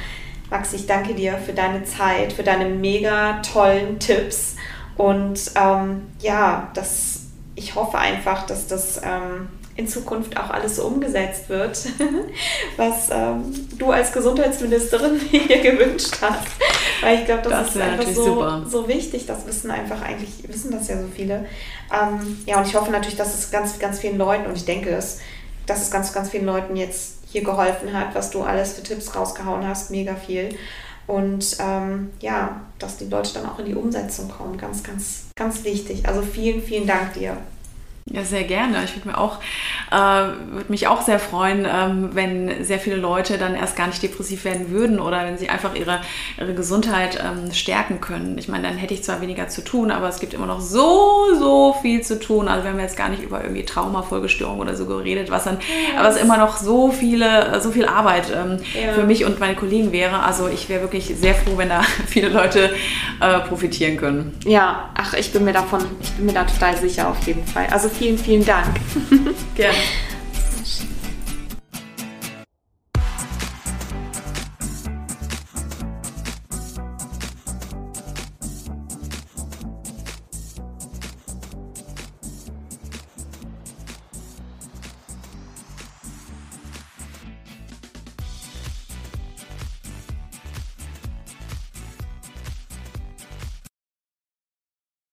Max, ich danke dir für deine Zeit, für deine mega tollen Tipps und ähm, ja, das, ich hoffe einfach, dass das ähm, in Zukunft auch alles so umgesetzt wird, was ähm, du als Gesundheitsministerin hier gewünscht hast. Weil ich glaube, das, das, ist einfach so, so wichtig. Das wissen einfach eigentlich, wissen das ja so viele. Ähm, ja, und ich hoffe natürlich, dass es ganz, ganz vielen Leuten, und ich denke es, dass es ganz, ganz vielen Leuten jetzt hier geholfen hat, was du alles für Tipps rausgehauen hast. Mega viel. Und ähm, ja, dass die Leute dann auch in die Umsetzung kommen. Ganz, ganz, ganz wichtig. Also vielen, vielen Dank dir. Ja, sehr gerne. Ich würde mir auch, äh, würde mich auch sehr freuen, ähm, wenn sehr viele Leute dann erst gar nicht depressiv werden würden oder wenn sie einfach ihre, ihre Gesundheit ähm, stärken können. Ich meine, dann hätte ich zwar weniger zu tun, aber es gibt immer noch so, so viel zu tun. Also wir haben jetzt gar nicht über irgendwie Traumafolgestörung oder so geredet, was dann, yes. aber es immer noch so viele, so viel Arbeit ähm, ja. für mich und meine Kollegen wäre. Also ich wäre wirklich sehr froh, wenn da viele Leute äh, profitieren können. Ja, ach, ich bin mir davon, ich bin mir da total sicher auf jeden Fall. Also vielen, vielen Dank. Gerne.